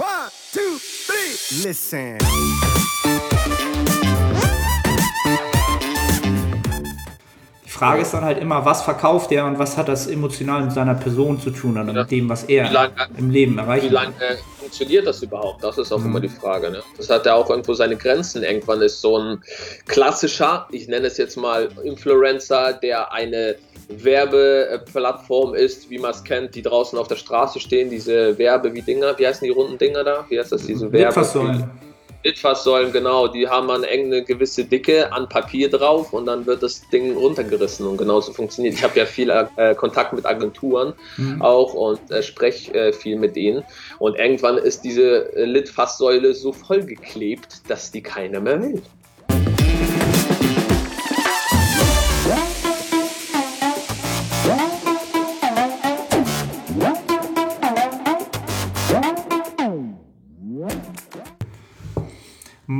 One, two, three. Listen. Die Frage ist dann halt immer, was verkauft er und was hat das emotional mit seiner Person zu tun oder Ja. mit dem, was er Wie lange- im Leben Wie erreicht. lange funktioniert das überhaupt? Das ist auch Mhm. immer die Frage. Ne? Das hat ja auch irgendwo seine Grenzen. Irgendwann ist so ein klassischer, ich nenne es jetzt mal Influencer, der eine Werbeplattform ist, wie man es kennt, die draußen auf der Straße stehen, diese Werbe wie Dinger, wie heißen die runden Dinger da? Wie heißt das? Diese Werbe? Litfaßsäulen. Litfaßsäulen, genau, die haben dann eine gewisse Dicke an Papier drauf und dann wird das Ding runtergerissen und genauso funktioniert. Ich habe ja viel äh, Kontakt mit Agenturen Mhm. auch und äh, spreche äh, viel mit denen und irgendwann ist diese äh, Litfaßsäule so vollgeklebt, dass die keiner mehr will.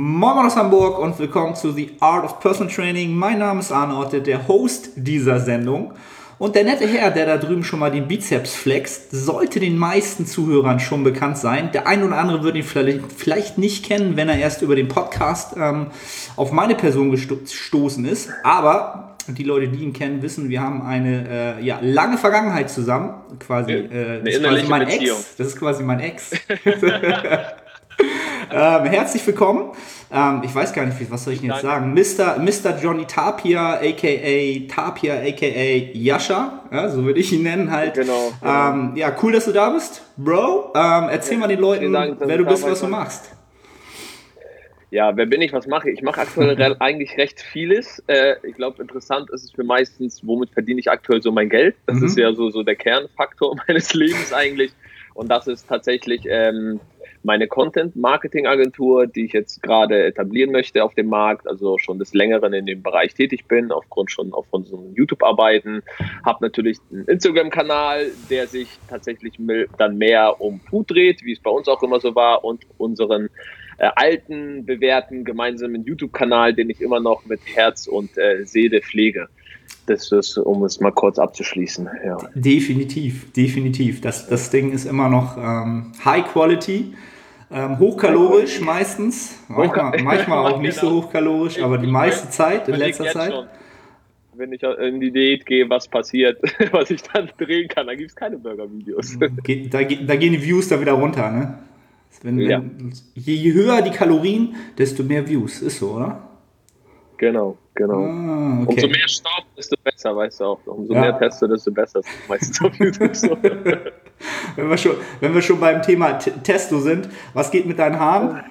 Moin Moin aus Hamburg und willkommen zu The Art of Personal Training. Mein Name ist Arne der Host dieser Sendung. Und der nette Herr, der da drüben schon mal den Bizeps flext, sollte den meisten Zuhörern schon bekannt sein. Der ein oder andere wird ihn vielleicht, nicht kennen, wenn er erst über den Podcast ähm, auf meine Person gesto- gestoßen ist. Aber die Leute, die ihn kennen, wissen, wir haben eine äh, ja, lange Vergangenheit zusammen. Quasi, äh, das ist quasi mein. Ex. Das ist quasi mein Ex. Ähm, herzlich willkommen. Ähm, ich weiß gar nicht, was soll ich denn jetzt sagen? Mr. Mr. Johnny Tapia, aka Tapia, aka Yasha, ja, so würde ich ihn nennen halt. Genau, genau. Ähm, ja, cool, dass du da bist, Bro. Ähm, erzähl mal den Leuten, Dank, wer du bist, was du machst. Ja, wer bin ich, was mache ich? Ich mache aktuell eigentlich recht vieles. Äh, ich glaube, interessant ist es für meistens, womit verdiene ich aktuell so mein Geld. Das Mhm. ist ja so, so der Kernfaktor meines Lebens eigentlich. Und das ist tatsächlich ähm, meine Content-Marketing-Agentur, die ich jetzt gerade etablieren möchte auf dem Markt, also schon des Längeren in dem Bereich tätig bin, aufgrund schon auf unseren YouTube-Arbeiten. Habe natürlich einen Instagram-Kanal, der sich tatsächlich dann mehr um Food dreht, wie es bei uns auch immer so war, und unseren äh, alten, bewährten gemeinsamen YouTube-Kanal, den ich immer noch mit Herz und äh, Seele pflege. Das ist, um es mal kurz abzuschließen. Ja. Definitiv, definitiv. Das, das Ding ist immer noch ähm, High Quality. Ähm, hochkalorisch meistens, manchmal, manchmal auch nicht so Genau. hochkalorisch, aber die meiste Zeit, in letzter Zeit. wenn ich in die Diät gehe, was passiert, was ich dann drehen kann, da gibt es keine Burger-Videos. Da, da gehen die Views da wieder runter, ne? Wenn, wenn, Ja. je, höher die Kalorien, desto mehr Views. Ist so, oder? Genau, genau. Ah, Umso okay. mehr Staub, desto besser, weißt du auch. Umso Ja. mehr Testo, desto besser. Meistens auf YouTube so. Wenn wir, schon, wenn wir schon beim Thema T Testo sind, was geht mit deinen Haaren?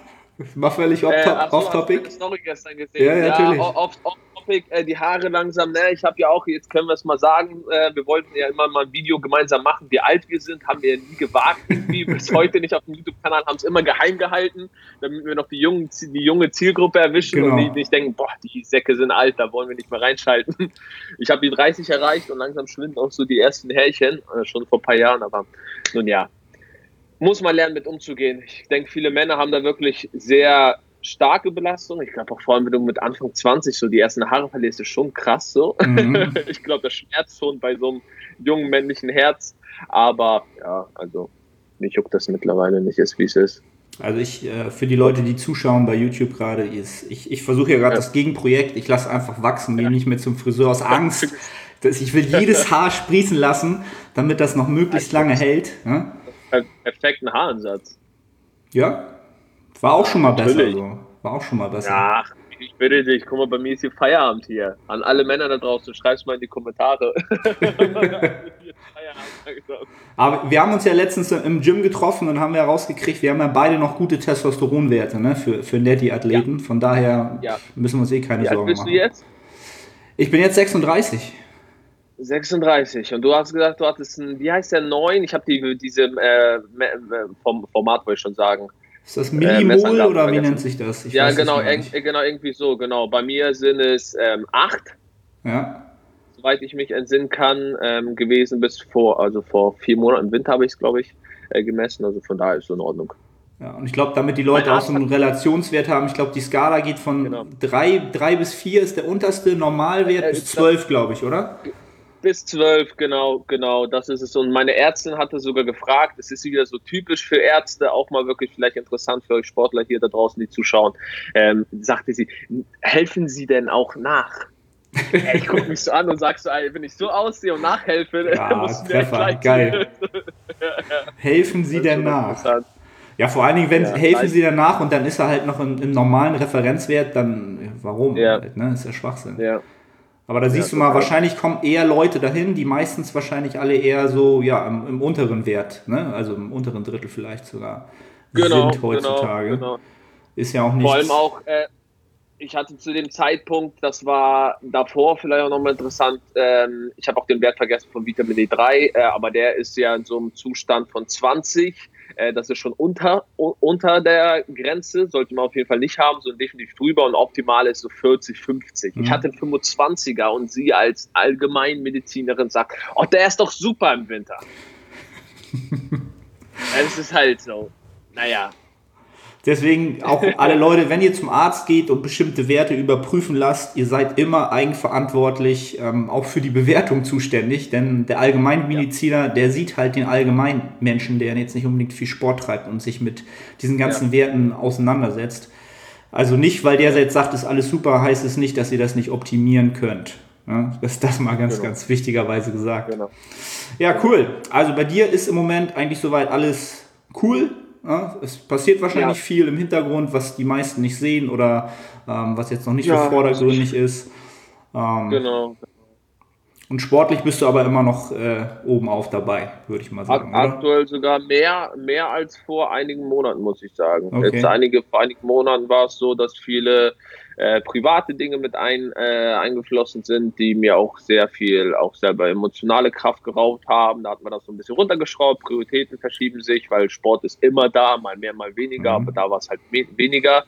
Mal völlig Äh, ach so, hast du off-topic. meine Story gestern gesehen. Ja, ja, natürlich. Off, off, off topic, äh, die Haare langsam. Ne? Ich habe ja auch, jetzt können wir es mal sagen, äh, wir wollten ja immer mal ein Video gemeinsam machen, wie alt wir sind, haben wir nie gewagt, irgendwie bis heute nicht auf dem YouTube-Kanal, haben es immer geheim gehalten, damit wir noch die, jungen, die junge Zielgruppe erwischen Genau. und die nicht denken, boah, die Säcke sind alt, da wollen wir nicht mehr reinschalten. Ich habe die 30 erreicht und langsam schwinden auch so die ersten Härchen, äh, schon vor ein paar Jahren, aber nun ja, muss man lernen, mit umzugehen. Ich denke, viele Männer haben da wirklich sehr starke Belastung. Ich glaube auch vor allem, wenn du mit Anfang 20 so die ersten Haare verlierst, ist schon krass so. Mhm. Ich glaube, das schmerzt schon bei so einem jungen männlichen Herz. Aber ja, also mich juckt das mittlerweile nicht, ist wie es ist. Also ich, äh, für die Leute, die zuschauen bei YouTube gerade, ist, ich, ich versuche ja gerade Ja. das Gegenprojekt, ich lasse einfach wachsen, gehe nicht mehr zum Friseur aus Angst. Dass ich will jedes Haar sprießen lassen, damit das noch möglichst lange hält. Ne? Per- Perfekten Haaransatz. Ja, war auch schon mal besser. Natürlich. So. War auch schon mal besser. Ja, ich bitte dich, guck mal, bei mir ist hier Feierabend hier. An alle Männer da draußen, schreib's mal in die Kommentare. Aber wir haben uns ja letztens im Gym getroffen und haben ja rausgekriegt, wir haben ja beide noch gute Testosteronwerte ne? für, für Netty-Athleten. Von daher Ja. müssen wir uns eh keine Wie alt Sorgen bist machen. du jetzt? Ich bin jetzt 36. 36. Und du hast gesagt, du hattest ein, wie heißt der, 9? Ich habe die, diese äh, äh, vom Format, wollte ich schon sagen. Ist das Äh, Millimol Messangaben oder wie nennt sich das? Ich ja, genau, äh, genau, irgendwie so, genau. Bei mir sind es ähm, 8, Ja. soweit ich mich entsinnen kann, ähm, gewesen bis vor, also vor vier Monaten im Winter habe ich es, glaube ich, äh, gemessen. Also von daher ist es in Ordnung. Ja, und ich glaube, damit die Leute auch so einen Relationswert haben, ich glaube, die Skala geht von Genau. 3, drei bis 4 ist der unterste Normalwert Äh, bis ich glaub- 12, glaube ich, oder? Bis zwölf, genau, genau, das ist es. Und meine Ärztin hatte sogar gefragt, es ist wieder so typisch für Ärzte, auch mal wirklich vielleicht interessant für euch Sportler hier da draußen, die zuschauen, ähm, sagte sie, helfen Sie denn auch nach? ich gucke mich so an und sag so, wenn ich so aussehe und nachhelfe, ja, muss Treffer, geil. helfen Sie denn nach? Ja, vor allen Dingen, wenn ja, helfen sie danach und dann ist er halt noch im, im normalen Referenzwert, dann warum? Ja. Halt, ne? Ist ja Schwachsinn. Ja. Aber da siehst ja, du mal, wahrscheinlich kommen eher Leute dahin, die meistens wahrscheinlich alle eher so, ja, im, im unteren Wert, ne? Also im unteren Drittel vielleicht sogar genau, sind heutzutage. Genau, genau. Ist ja auch nicht. Vor allem auch, äh, ich hatte zu dem Zeitpunkt, das war davor vielleicht auch nochmal interessant, ähm, ich habe auch den Wert vergessen von Vitamin D3, äh, aber der ist ja in so einem Zustand von 20 äh, das ist schon unter, unter der Grenze, sollte man auf jeden Fall nicht haben, sondern definitiv drüber und optimal ist so 40, 50. Mhm. Ich hatte einen 25er und sie als Allgemeinmedizinerin sagt, oh, der ist doch super im Winter. es ist halt so. Naja, Deswegen auch alle Leute, wenn ihr zum Arzt geht und bestimmte Werte überprüfen lasst, ihr seid immer eigenverantwortlich, ähm, auch für die Bewertung zuständig, denn der Allgemeinmediziner, der sieht halt den Allgemeinmenschen, der jetzt nicht unbedingt viel Sport treibt und sich mit diesen ganzen ja. Werten auseinandersetzt. Also nicht, weil der jetzt sagt, ist alles super, heißt es nicht, dass ihr das nicht optimieren könnt. Ja, das ist das mal ganz, genau. ganz wichtigerweise gesagt. Genau. Ja, cool. Also bei dir ist im Moment eigentlich soweit alles cool. Es passiert wahrscheinlich ja. viel im Hintergrund, was die meisten nicht sehen oder ähm, was jetzt noch nicht ja, so vordergründig ist. Ähm, genau. Und sportlich bist du aber immer noch äh, oben auf dabei, würde ich mal sagen. Aktuell oder? sogar mehr, mehr als vor einigen Monaten, muss ich sagen. Okay. Jetzt einige, vor einigen Monaten war es so, dass viele äh, private Dinge mit ein, äh, eingeflossen sind, die mir auch sehr viel, auch selber emotionale Kraft geraubt haben. Da hat man das so ein bisschen runtergeschraubt, Prioritäten verschieben sich, weil Sport ist immer da, mal mehr, mal weniger, mhm. aber da war es halt weniger.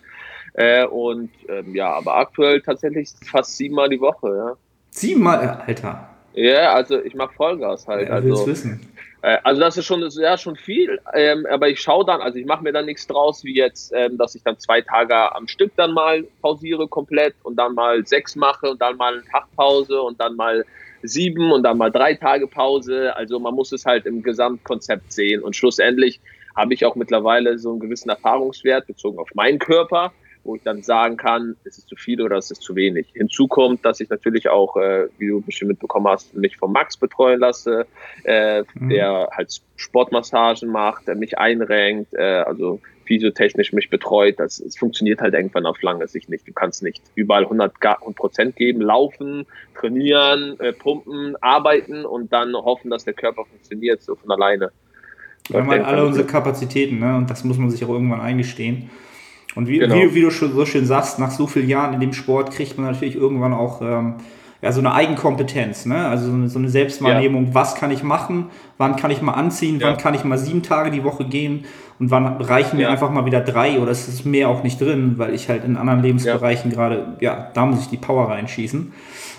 Äh, und ähm, ja, aber aktuell tatsächlich fast siebenmal die Woche, ja. Siebenmal, Alter. Ja, also ich mache Vollgas halt. Ja, also, wissen. Äh, also das ist schon, ja, schon viel, ähm, aber ich schaue dann, also ich mache mir dann nichts draus, wie jetzt, ähm, dass ich dann zwei Tage am Stück dann mal pausiere komplett und dann mal sechs mache und dann mal eine Tagpause und dann mal sieben und dann mal drei Tage Pause. Also man muss es halt im Gesamtkonzept sehen. Und schlussendlich habe ich auch mittlerweile so einen gewissen Erfahrungswert bezogen auf meinen Körper wo ich dann sagen kann, ist es zu viel oder ist es zu wenig. Hinzu kommt, dass ich natürlich auch, äh, wie du bestimmt mitbekommen hast, mich von Max betreuen lasse, äh, mhm. der halt Sportmassagen macht, der mich einrenkt, äh, also physiotechnisch mich betreut. Das, es funktioniert halt irgendwann auf lange Sicht nicht. Du kannst nicht überall 100 Prozent geben, laufen, trainieren, äh, pumpen, arbeiten und dann hoffen, dass der Körper funktioniert, so von alleine. Wir haben halt alle unsere Kapazitäten, ne? und das muss man sich auch irgendwann eingestehen. Und wie, genau. wie, wie, du schon so schön sagst, nach so vielen Jahren in dem Sport kriegt man natürlich irgendwann auch ähm, ja, so eine Eigenkompetenz, ne? also so eine, so eine Selbstwahrnehmung, ja. was kann ich machen, wann kann ich mal anziehen, ja. wann kann ich mal sieben Tage die Woche gehen und wann reichen mir einfach mal wieder drei oder ist es mehr auch nicht drin, weil ich halt in anderen Lebensbereichen gerade, ja, da muss ich die Power reinschießen.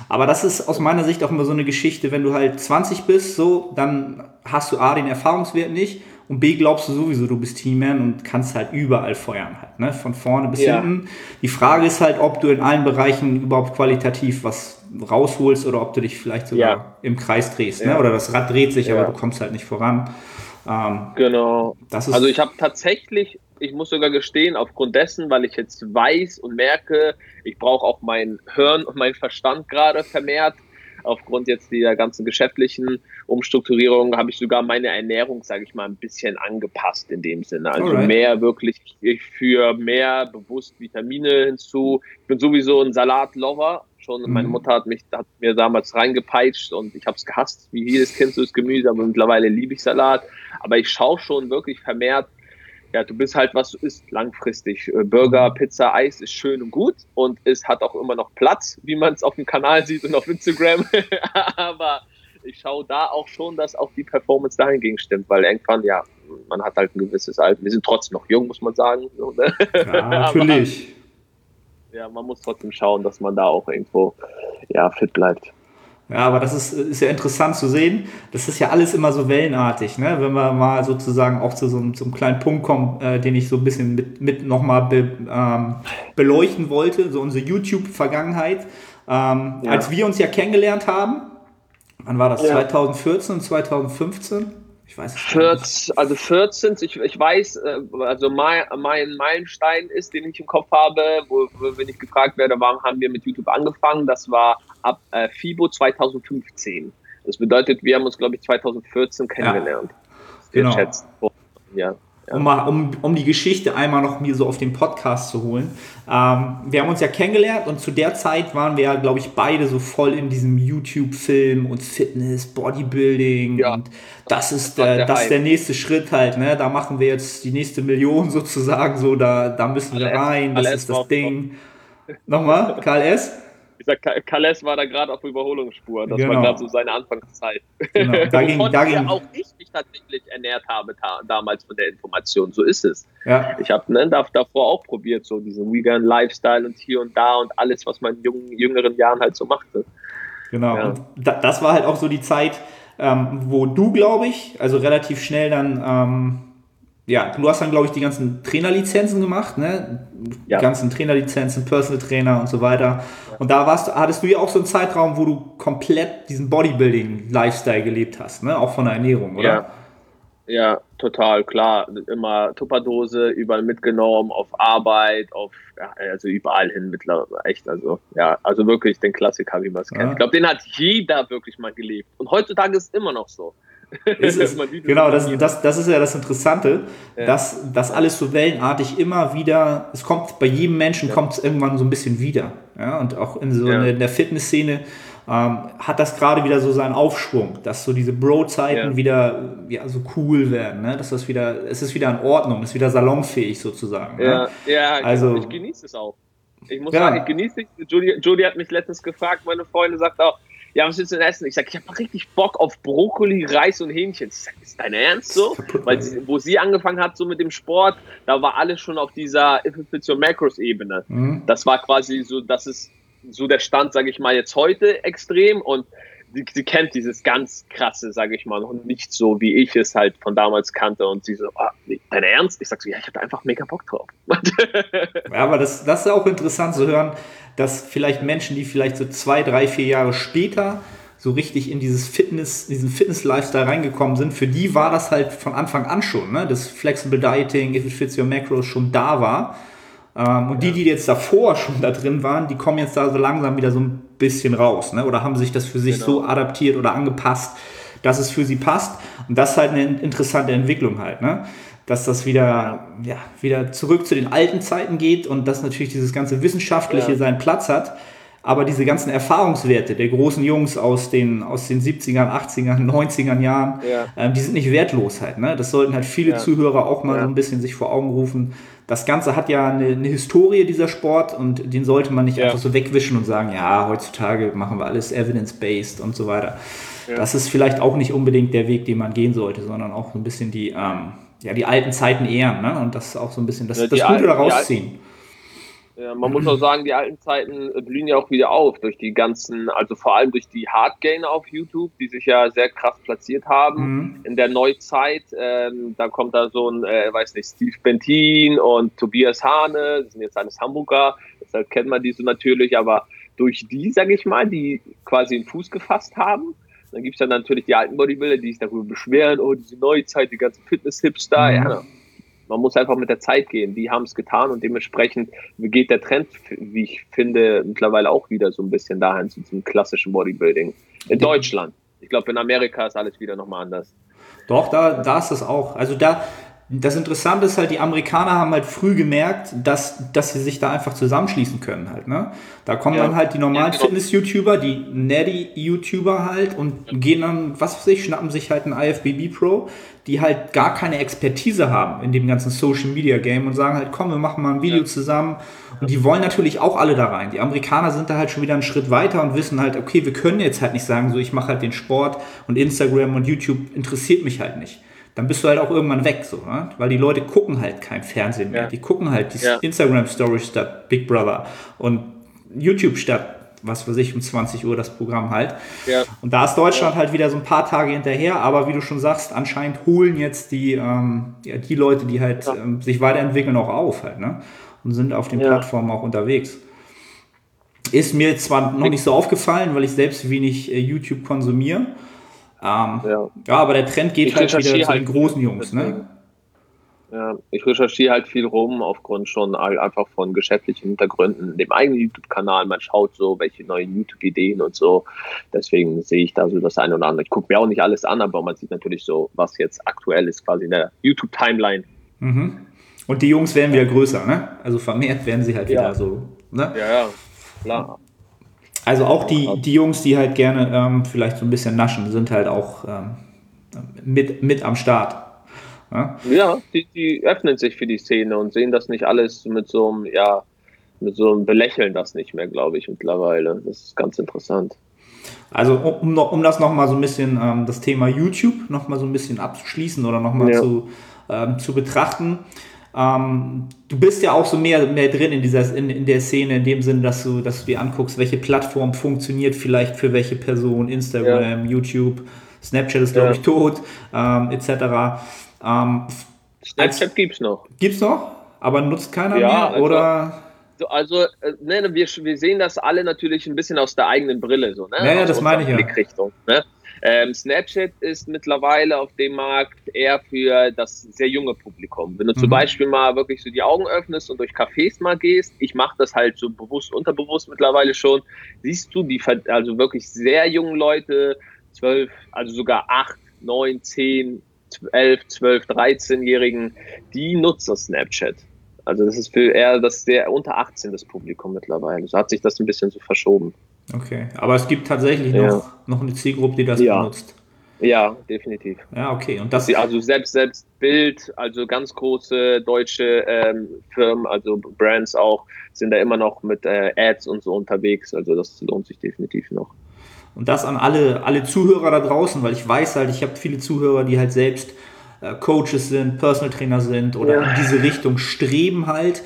Aber das ist aus meiner Sicht auch immer so eine Geschichte, wenn du halt 20 bist, so, dann hast du A, den Erfahrungswert nicht und B, glaubst du sowieso, du bist Teamman und kannst halt überall feuern halt, ne? Von vorne bis ja. hinten. Die Frage ist halt, ob du in allen Bereichen überhaupt qualitativ was rausholst oder ob du dich vielleicht sogar ja. im Kreis drehst, ne? Oder das Rad dreht sich, aber du kommst halt nicht voran. Ähm, genau. also ich habe tatsächlich, ich muss sogar gestehen, aufgrund dessen, weil ich jetzt weiß und merke, ich brauche auch mein Hirn und mein Verstand gerade vermehrt, aufgrund jetzt der ganzen geschäftlichen Umstrukturierung habe ich sogar meine Ernährung, sage ich mal, ein bisschen angepasst in dem Sinne. Also Alright. mehr wirklich für mehr bewusst Vitamine hinzu. Ich bin sowieso ein Salatlover. Schon mhm. meine Mutter hat mich hat mir damals reingepeitscht und ich habe es gehasst, wie jedes Kind so das Gemüse, aber mittlerweile liebe ich Salat. Aber ich schaue schon wirklich vermehrt ja, du bist halt, was du isst, langfristig. Äh, Burger, mhm. Pizza, Eis ist schön und gut und es hat auch immer noch Platz, wie man es auf dem Kanal sieht und auf Instagram. Aber ich schaue da auch schon, dass auch die Performance dahingegen stimmt, weil irgendwann, ja, man hat halt ein gewisses Alter. Wir sind trotzdem noch jung, muss man sagen. Ne? Ja, natürlich. Aber, ja, man muss trotzdem schauen, dass man da auch irgendwo ja, fit bleibt. Ja, aber das ist, ist ja interessant zu sehen. Das ist ja alles immer so wellenartig, ne? wenn wir mal sozusagen auch zu so einem, so einem kleinen Punkt kommen, äh, den ich so ein bisschen mit, mit nochmal be, ähm, beleuchten wollte, so unsere YouTube-Vergangenheit. Ähm, ja. Als wir uns ja kennengelernt haben, Wann war das? Ja. 2014, 2015? Ich weiß es 14, Also 14, ich, ich weiß, äh, also mein, mein Meilenstein ist, den ich im Kopf habe, wo, wenn ich gefragt werde, warum haben wir mit YouTube angefangen, das war ab äh, FIBO 2015. Das bedeutet, wir haben uns, glaube ich, 2014 kennengelernt. Ja. Genau. Ja um, mal, um, um die Geschichte einmal noch mir so auf den Podcast zu holen. Ähm, wir haben uns ja kennengelernt und zu der Zeit waren wir ja, glaube ich, beide so voll in diesem YouTube-Film und Fitness, Bodybuilding ja. und das ist, der, der das ist der nächste Schritt halt, ne? Da machen wir jetzt die nächste Million sozusagen, so da, da müssen wir rein, das ist das Ding. Nochmal, Karl S ich sag, Kales war da gerade auf Überholungsspur. Das genau. war gerade so seine Anfangszeit. Genau. Da ging, da ging. auch ich mich tatsächlich ernährt habe ta damals von der Information. So ist es. Ja. Ich habe ne, davor auch probiert, so diesen Vegan Lifestyle und hier und da und alles, was man in jungen, jüngeren Jahren halt so machte. Genau. Ja. Und da, das war halt auch so die Zeit, ähm, wo du, glaube ich, also relativ schnell dann ähm, ja, du hast dann, glaube ich, die ganzen Trainerlizenzen gemacht, ne? Ja. Die ganzen Trainerlizenzen, Personal Trainer und so weiter. Und da warst, hattest du ja auch so einen Zeitraum, wo du komplett diesen Bodybuilding-Lifestyle gelebt hast, ne? Auch von der Ernährung, oder? Ja. Ja, total, klar. Immer Tupperdose, überall mitgenommen, auf Arbeit, auf, ja, also überall hin mittlerweile. Echt, also, ja, also wirklich den Klassiker, wie man es kennt. Ich glaube, den hat jeder wirklich mal gelebt. Und heutzutage ist es immer noch so. Ist es, genau, das, das, das ist ja das Interessante, ja. dass das alles so wellenartig immer wieder, es kommt bei jedem Menschen ja. kommt es irgendwann so ein bisschen wieder. Ja, und auch in so ja. in der Fitnessszene ähm, hat das gerade wieder so seinen Aufschwung, dass so diese Bro-Zeiten ja. wieder ja, so cool werden, ne? dass das wieder, es ist wieder in Ordnung, es ist wieder salonfähig sozusagen. Ja, ne? ja also, ich genieße es auch. Ich muss sagen, ich genieße es. Julie, Julie hat mich letztens gefragt, meine Freundin sagt auch, ja, was willst du denn essen? Ich sage, ich habe richtig Bock auf Brokkoli, Reis und Hähnchen. Ich sag, ist dein Ernst so? Weil sie, wo sie angefangen hat, so mit dem Sport, da war alles schon auf dieser If It's Your Macros-Ebene. Mhm. Das war quasi so, das ist so der Stand, sage ich mal, jetzt heute extrem und sie, sie kennt dieses ganz krasse, sage ich mal, noch nicht so, wie ich es halt von damals kannte. Und sie so, ah, dein Ernst? Ich sag so, ja, ich hatte einfach mega Bock drauf. ja, aber das, das ist auch interessant zu hören, dass vielleicht Menschen, die vielleicht so zwei, drei, vier Jahre später so richtig in dieses Fitness, diesen Fitness-Lifestyle reingekommen sind, für die war das halt von Anfang an schon, ne? Das Flexible Dieting, If It Fits Your Macros schon da war. Ähm, und die, die jetzt davor schon da drin waren, die kommen jetzt da so langsam wieder so ein bisschen raus, ne? Oder haben sich das für sich genau. so adaptiert oder angepasst, dass es für sie passt. Und das ist halt eine interessante Entwicklung halt, ne? dass das wieder, ja, wieder zurück zu den alten Zeiten geht und dass natürlich dieses ganze Wissenschaftliche ja. seinen Platz hat. Aber diese ganzen Erfahrungswerte der großen Jungs aus den, aus den 70ern, 80ern, 90ern Jahren, ja. ähm, die sind nicht wertlos halt. Ne? Das sollten halt viele ja. Zuhörer auch mal so ein bisschen sich vor Augen rufen. Das Ganze hat ja eine, eine Historie, dieser Sport, und den sollte man nicht einfach so wegwischen und sagen, ja, heutzutage machen wir alles evidence-based und so weiter. Das ist vielleicht auch nicht unbedingt der Weg, den man gehen sollte, sondern auch ein bisschen die, ähm, ja, die alten Zeiten ehren ne? und das auch so ein bisschen das, ja, das Gute daraus ziehen. Ja, man muss auch sagen, die alten Zeiten blühen ja auch wieder auf durch die ganzen, also vor allem durch die Hardgainer auf YouTube, die sich ja sehr krass platziert haben mhm. in der Neuzeit. Ähm, da kommt da so ein, äh, weiß nicht, Steve Bentin und Tobias Hane, das sind jetzt alles Hamburger, deshalb kennt man diese natürlich, aber durch die, sage ich mal, die quasi einen Fuß gefasst haben, dann gibt es dann natürlich die alten Bodybuilder, die sich darüber beschweren, oh, diese Neuzeit, die ganzen Fitness-Hipster. Mhm. Ja, man muss einfach mit der Zeit gehen. Die haben es getan und dementsprechend geht der Trend, wie ich finde, mittlerweile auch wieder so ein bisschen dahin zu zum klassischen Bodybuilding. In Deutschland. Ich glaube, in Amerika ist alles wieder nochmal anders. Doch, da, da ist es auch. Also da, das Interessante ist halt, die Amerikaner haben halt früh gemerkt, dass, dass sie sich da einfach zusammenschließen können halt, ne? Da kommen ja. dann halt die normalen ja, genau. Fitness-YouTuber, die Natty-YouTuber halt und gehen dann, was weiß ich, schnappen sich halt einen IFBB Pro, die halt gar keine Expertise haben in dem ganzen Social-Media-Game und sagen halt, komm, wir machen mal ein Video ja. zusammen und die wollen natürlich auch alle da rein. Die Amerikaner sind da halt schon wieder einen Schritt weiter und wissen halt, okay, wir können jetzt halt nicht sagen, so ich mache halt den Sport und Instagram und YouTube interessiert mich halt nicht dann bist du halt auch irgendwann weg, so, ne? weil die Leute gucken halt kein Fernsehen mehr. Ja. Die gucken halt die ja. Instagram-Stories statt Big Brother und YouTube statt, was weiß ich, um 20 Uhr das Programm halt. Ja. Und da ist Deutschland halt wieder so ein paar Tage hinterher, aber wie du schon sagst, anscheinend holen jetzt die, ähm, die Leute, die halt ähm, sich weiterentwickeln, auch auf halt, ne? Und sind auf den Plattformen auch unterwegs. Ist mir zwar noch nicht so aufgefallen, weil ich selbst wenig äh, YouTube konsumiere. Ähm, ja. ja. aber der Trend geht ich halt wieder zu halt den großen Jungs. Ne? Ja, ich recherchiere halt viel rum aufgrund schon einfach von geschäftlichen Hintergründen, dem eigenen YouTube-Kanal. Man schaut so, welche neuen YouTube-Ideen und so. Deswegen sehe ich da so das eine oder andere. Ich gucke mir auch nicht alles an, aber man sieht natürlich so, was jetzt aktuell ist, quasi in der YouTube-Timeline. Mhm. Und die Jungs werden wieder größer, ne? Also vermehrt werden sie halt ja. wieder so. Ne? Ja, ja, klar. Also auch die, die Jungs, die halt gerne ähm, vielleicht so ein bisschen naschen, sind halt auch ähm, mit, mit am Start. Ja, ja die, die öffnen sich für die Szene und sehen das nicht alles mit so einem, ja, mit so einem Belächeln das nicht mehr, glaube ich, mittlerweile. Das ist ganz interessant. Also um, um das nochmal so ein bisschen, ähm, das Thema YouTube nochmal so ein bisschen abzuschließen oder nochmal ja. zu, ähm, zu betrachten. Ähm, du bist ja auch so mehr, mehr drin in, dieser, in, in der Szene, in dem Sinne, dass du, dass du dir anguckst, welche Plattform funktioniert vielleicht für welche Person, Instagram, ja. YouTube, Snapchat ist, glaube ja. ich, tot, ähm, etc. Ähm, Snapchat gibt es noch. Gibt es noch? Aber nutzt keiner ja, mehr? Also, oder? Also, äh, ne, wir, wir sehen das alle natürlich ein bisschen aus der eigenen Brille. So, ne? Ja, ja das meine ich ja. Blickrichtung, ne? Ähm, Snapchat ist mittlerweile auf dem Markt eher für das sehr junge Publikum. Wenn du mhm. zum Beispiel mal wirklich so die Augen öffnest und durch Cafés mal gehst, ich mache das halt so bewusst, unterbewusst mittlerweile schon, siehst du die also wirklich sehr jungen Leute, zwölf, also sogar acht, neun, zehn, 11, 12, 13-Jährigen, die nutzen Snapchat. Also das ist für eher das sehr unter 18 das Publikum mittlerweile. So hat sich das ein bisschen so verschoben. Okay, aber es gibt tatsächlich ja. noch, noch eine Zielgruppe, die das ja. benutzt. Ja, definitiv. Ja, okay. Und das also selbst selbst Bild, also ganz große deutsche ähm, Firmen, also Brands auch, sind da immer noch mit äh, Ads und so unterwegs. Also das lohnt sich definitiv noch. Und das an alle, alle Zuhörer da draußen, weil ich weiß halt, ich habe viele Zuhörer, die halt selbst äh, Coaches sind, Personal Trainer sind oder ja. in diese Richtung streben halt.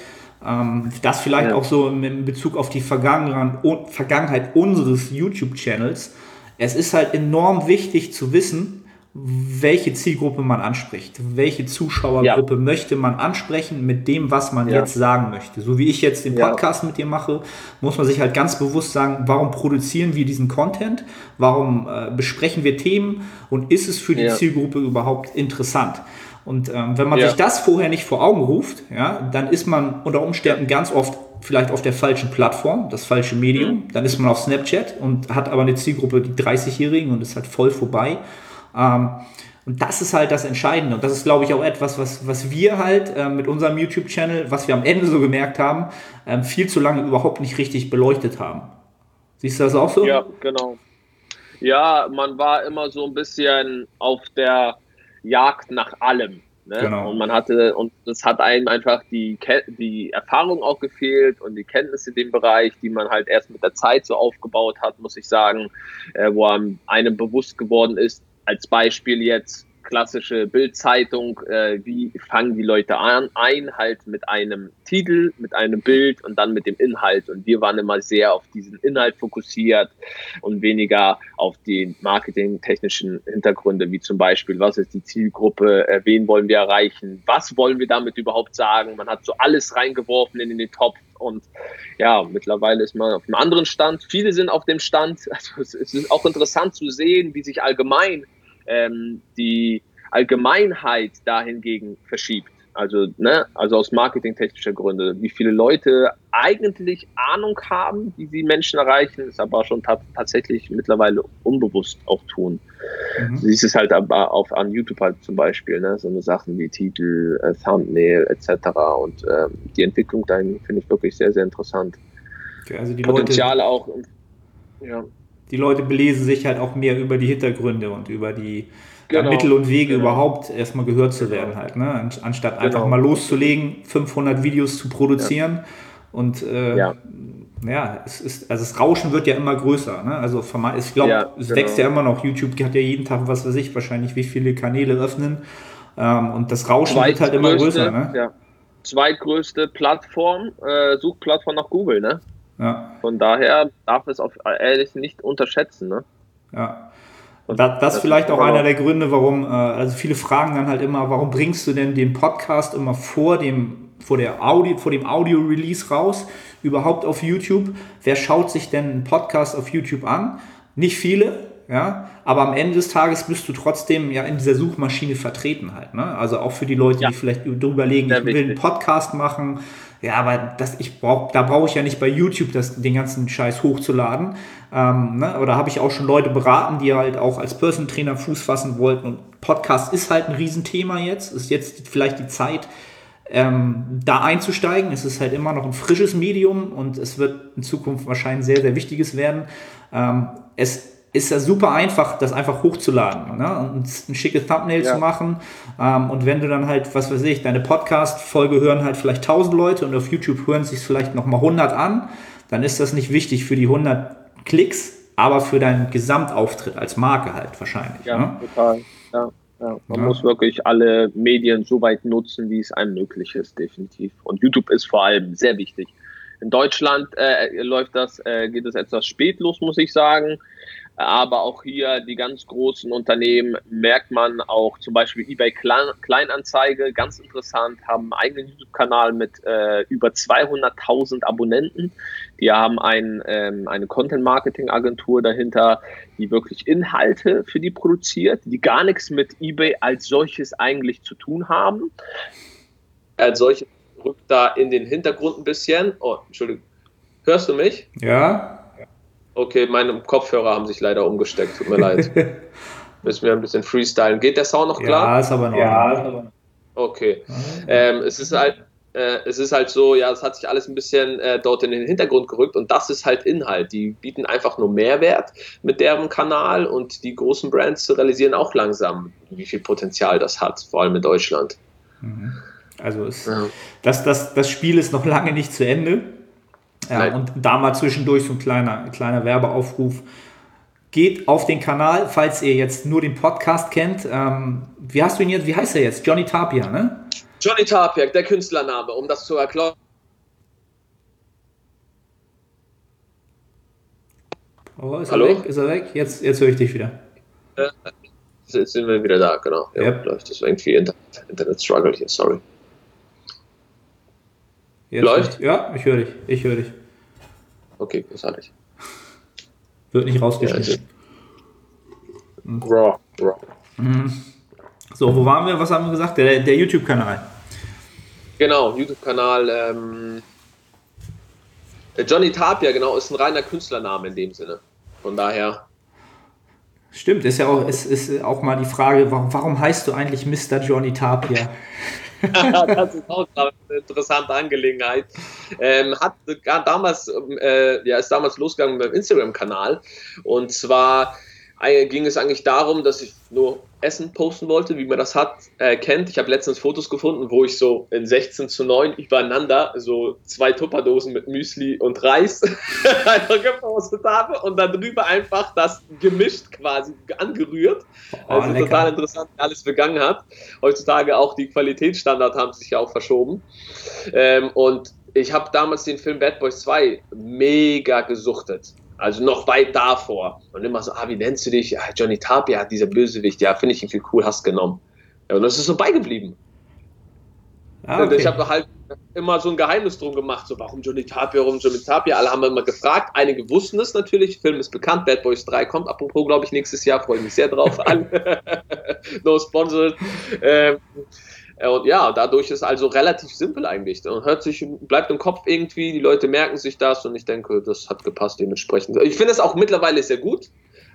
Ähm, das vielleicht ja. auch so in Bezug auf die Vergangenheit unseres YouTube-Channels. Es ist halt enorm wichtig zu wissen, welche Zielgruppe man anspricht, welche Zuschauergruppe ja. möchte man ansprechen mit dem, was man ja. jetzt sagen möchte. So wie ich jetzt den Podcast ja. mit dir mache, muss man sich halt ganz bewusst sagen, warum produzieren wir diesen Content, warum äh, besprechen wir Themen und ist es für die Zielgruppe überhaupt interessant? Und ähm, wenn man sich das vorher nicht vor Augen ruft, ja, dann ist man unter Umständen ganz oft vielleicht auf der falschen Plattform, das falsche Medium. Mhm. Dann ist man auf Snapchat und hat aber eine Zielgruppe, die 30-Jährigen und ist halt voll vorbei. Ähm, und das ist halt das Entscheidende. Und das ist, glaube ich, auch etwas, was, was wir halt äh, mit unserem YouTube-Channel, was wir am Ende so gemerkt haben, ähm, viel zu lange überhaupt nicht richtig beleuchtet haben. Siehst du das auch so? Ja, genau. Ja, man war immer so ein bisschen auf der Jagd nach allem. Ne? Genau. Und man hatte, und es hat einem einfach die, die Erfahrung auch gefehlt und die Kenntnisse in dem Bereich, die man halt erst mit der Zeit so aufgebaut hat, muss ich sagen, äh, wo einem bewusst geworden ist, als Beispiel jetzt klassische Bildzeitung, äh, wie fangen die Leute an, ein, halt mit einem Titel, mit einem Bild und dann mit dem Inhalt. Und wir waren immer sehr auf diesen Inhalt fokussiert und weniger auf die marketingtechnischen Hintergründe, wie zum Beispiel, was ist die Zielgruppe, äh, wen wollen wir erreichen, was wollen wir damit überhaupt sagen. Man hat so alles reingeworfen in den Topf und ja, mittlerweile ist man auf einem anderen Stand. Viele sind auf dem Stand. Also es ist auch interessant zu sehen, wie sich allgemein ähm, die Allgemeinheit dahingegen verschiebt. Also, ne, also aus marketingtechnischer Gründe, wie viele Leute eigentlich Ahnung haben, wie sie Menschen erreichen, ist aber schon tatsächlich mittlerweile unbewusst auch tun. Mhm. Du siehst es halt aber auf an YouTube halt zum Beispiel, ne, so eine Sachen wie Titel, äh, Thumbnail etc. Und äh, die Entwicklung dahin finde ich wirklich sehr, sehr interessant. Okay, also die Potenzial Leute, auch. Ja die Leute belesen sich halt auch mehr über die Hintergründe und über die genau. Mittel und Wege genau. überhaupt erstmal gehört zu werden halt, ne? anstatt genau. einfach mal loszulegen, 500 Videos zu produzieren ja. und äh, ja. ja, es ist, also das Rauschen wird ja immer größer, ne? also ich glaube, ja, es wächst ja genau. immer noch, YouTube hat ja jeden Tag, was weiß ich, wahrscheinlich wie viele Kanäle öffnen ähm, und das Rauschen wird halt immer größer. Ne? Zweitgrößte Plattform, äh, Suchplattform nach Google, ne? Ja. Von daher darf es auf ehrlich nicht unterschätzen. Ne? Ja. Und das, das ist vielleicht auch einer der Gründe, warum, äh, also viele fragen dann halt immer, warum bringst du denn den Podcast immer vor dem vor, der Audio, vor dem Audio-Release raus, überhaupt auf YouTube. Wer schaut sich denn einen Podcast auf YouTube an? Nicht viele, ja, aber am Ende des Tages bist du trotzdem ja in dieser Suchmaschine vertreten halt, ne? Also auch für die Leute, ja. die vielleicht drüber legen, ich will einen Podcast machen, ja, aber das, ich brauch, da brauche ich ja nicht bei YouTube das, den ganzen Scheiß hochzuladen. Ähm, ne? Oder habe ich auch schon Leute beraten, die halt auch als Person Trainer Fuß fassen wollten. Und Podcast ist halt ein Riesenthema jetzt. Ist jetzt vielleicht die Zeit, ähm, da einzusteigen. Es ist halt immer noch ein frisches Medium und es wird in Zukunft wahrscheinlich sehr, sehr wichtiges werden. Ähm, es ist ja super einfach, das einfach hochzuladen ne? und ein schickes Thumbnail ja. zu machen. Ähm, und wenn du dann halt, was weiß ich, deine Podcast-Folge hören halt vielleicht 1000 Leute und auf YouTube hören sich vielleicht nochmal 100 an, dann ist das nicht wichtig für die 100 Klicks, aber für deinen Gesamtauftritt als Marke halt wahrscheinlich. Ja, ne? total. Ja. Ja, man muss wirklich alle Medien so weit nutzen, wie es einem möglich ist, definitiv. Und YouTube ist vor allem sehr wichtig. In Deutschland äh, läuft das, äh, geht es etwas spät los, muss ich sagen. Aber auch hier die ganz großen Unternehmen merkt man auch zum Beispiel eBay Kleinanzeige, ganz interessant, haben einen eigenen YouTube-Kanal mit äh, über 200.000 Abonnenten. Die haben ein, ähm, eine Content-Marketing-Agentur dahinter, die wirklich Inhalte für die produziert, die gar nichts mit eBay als solches eigentlich zu tun haben. Als solches rückt da in den Hintergrund ein bisschen. Oh, Entschuldigung. Hörst du mich? Ja. Okay, meine Kopfhörer haben sich leider umgesteckt. Tut mir leid. Müssen wir ein bisschen freestylen. Geht der Sound noch klar? Ja, ist aber noch. Ja, ist aber Okay. Ähm, es ist halt. Äh, es ist halt so, ja, es hat sich alles ein bisschen äh, dort in den Hintergrund gerückt und das ist halt Inhalt. Die bieten einfach nur Mehrwert mit deren Kanal und die großen Brands realisieren auch langsam, wie viel Potenzial das hat, vor allem in Deutschland. Mhm. Also es, ja. das, das, das Spiel ist noch lange nicht zu Ende. Ja, und da mal zwischendurch so ein kleiner, kleiner Werbeaufruf. Geht auf den Kanal, falls ihr jetzt nur den Podcast kennt. Ähm, wie hast du ihn jetzt, wie heißt er jetzt? Johnny Tapia, ne? Johnny Tapia, der Künstlername, um das zu erklären. Oh, ist Hallo? er weg? Ist er weg? Jetzt, jetzt höre ich dich wieder. Äh, jetzt sind wir wieder da, genau. Ja, yep. läuft. Das war irgendwie Internet, Internet Struggle hier, sorry. Jetzt Läuft? Ja, ich höre dich. Ich höre dich. Okay, großartig. Wird nicht rausgeschnitten. Ja, raw, raw. Mhm. So, wo waren wir? Was haben wir gesagt? Der, der YouTube-Kanal. Genau, YouTube-Kanal. Ähm, Johnny Tapia, genau, ist ein reiner Künstlername in dem Sinne. Von daher. Stimmt, ist ja auch, ist, ist auch mal die Frage, warum, warum heißt du eigentlich Mr. Johnny Tapia? das ist auch eine interessante Angelegenheit. Ähm, hat damals, äh, ja, ist damals losgegangen beim Instagram-Kanal. Und zwar äh, ging es eigentlich darum, dass ich nur Essen posten wollte, wie man das hat, äh, kennt. Ich habe letztens Fotos gefunden, wo ich so in 16 zu 9 übereinander so zwei Tupperdosen mit Müsli und Reis einfach gepostet habe und dann drüber einfach das gemischt quasi angerührt. Oh, also lecker. total interessant, wie alles begangen hat. Heutzutage auch die Qualitätsstandards haben sich ja auch verschoben. Ähm, und ich habe damals den Film Bad Boys 2 mega gesuchtet. Also noch weit davor. Und immer so, ah, wie nennst du dich? Ja, Johnny Tapia, dieser Bösewicht. Ja, finde ich irgendwie cool, hast genommen. Ja, und das ist so beigeblieben. Ah, okay. Ich habe halt immer so ein Geheimnis drum gemacht, so warum Johnny Tapia, warum Johnny Tapia. Alle haben immer gefragt. Einige wussten es natürlich. Film ist bekannt. Bad Boys 3 kommt apropos, glaube ich, nächstes Jahr. Freue mich sehr drauf. no sponsored. Ähm, äh, und ja, dadurch ist also relativ simpel eigentlich. Und hört sich, bleibt im Kopf irgendwie, die Leute merken sich das und ich denke, das hat gepasst dementsprechend. Ich finde es auch mittlerweile sehr gut,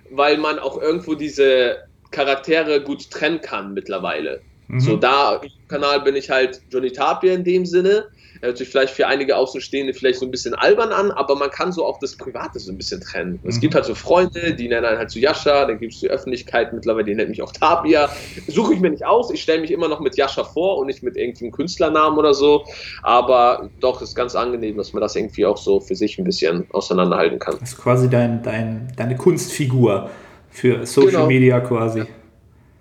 weil man auch irgendwo diese Charaktere gut trennen kann mittlerweile. Mhm. So da im Kanal bin ich halt Johnny Tapia in dem Sinne hört sich vielleicht für einige Außenstehende vielleicht so ein bisschen albern an, aber man kann so auch das Private so ein bisschen trennen. Mhm. Es gibt halt so Freunde, die nennen halt so Jascha, dann gibt es die Öffentlichkeit mittlerweile, die nennt mich auch Tapia. Suche ich mir nicht aus, ich stelle mich immer noch mit Jascha vor und nicht mit irgendeinem Künstlernamen oder so, aber doch, ist ganz angenehm, dass man das irgendwie auch so für sich ein bisschen auseinanderhalten kann. Das ist quasi dein, dein, deine Kunstfigur für Social genau. Media quasi. Ja.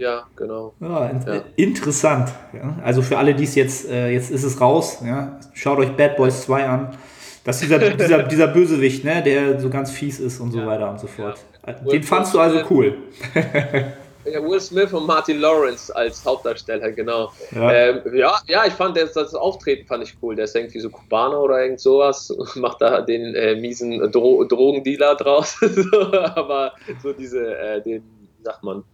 Ja, genau. Ja, in ja. Interessant. Ja. Also für alle, die es jetzt, äh, jetzt ist es raus, ja. schaut euch Bad Boys 2 an. Das ist dieser, dieser, dieser Bösewicht, ne, der so ganz fies ist und so weiter und so fort. Den fandst du also cool. Ja, Will Smith und Martin Lawrence als Hauptdarsteller, genau. Ja, ähm, ja, ja, ich fand das, das, Auftreten fand ich cool. Der ist irgendwie so Kubaner oder irgend sowas, macht da den äh, miesen Dro Drogendealer draus. aber so diese, äh, den, sagt man,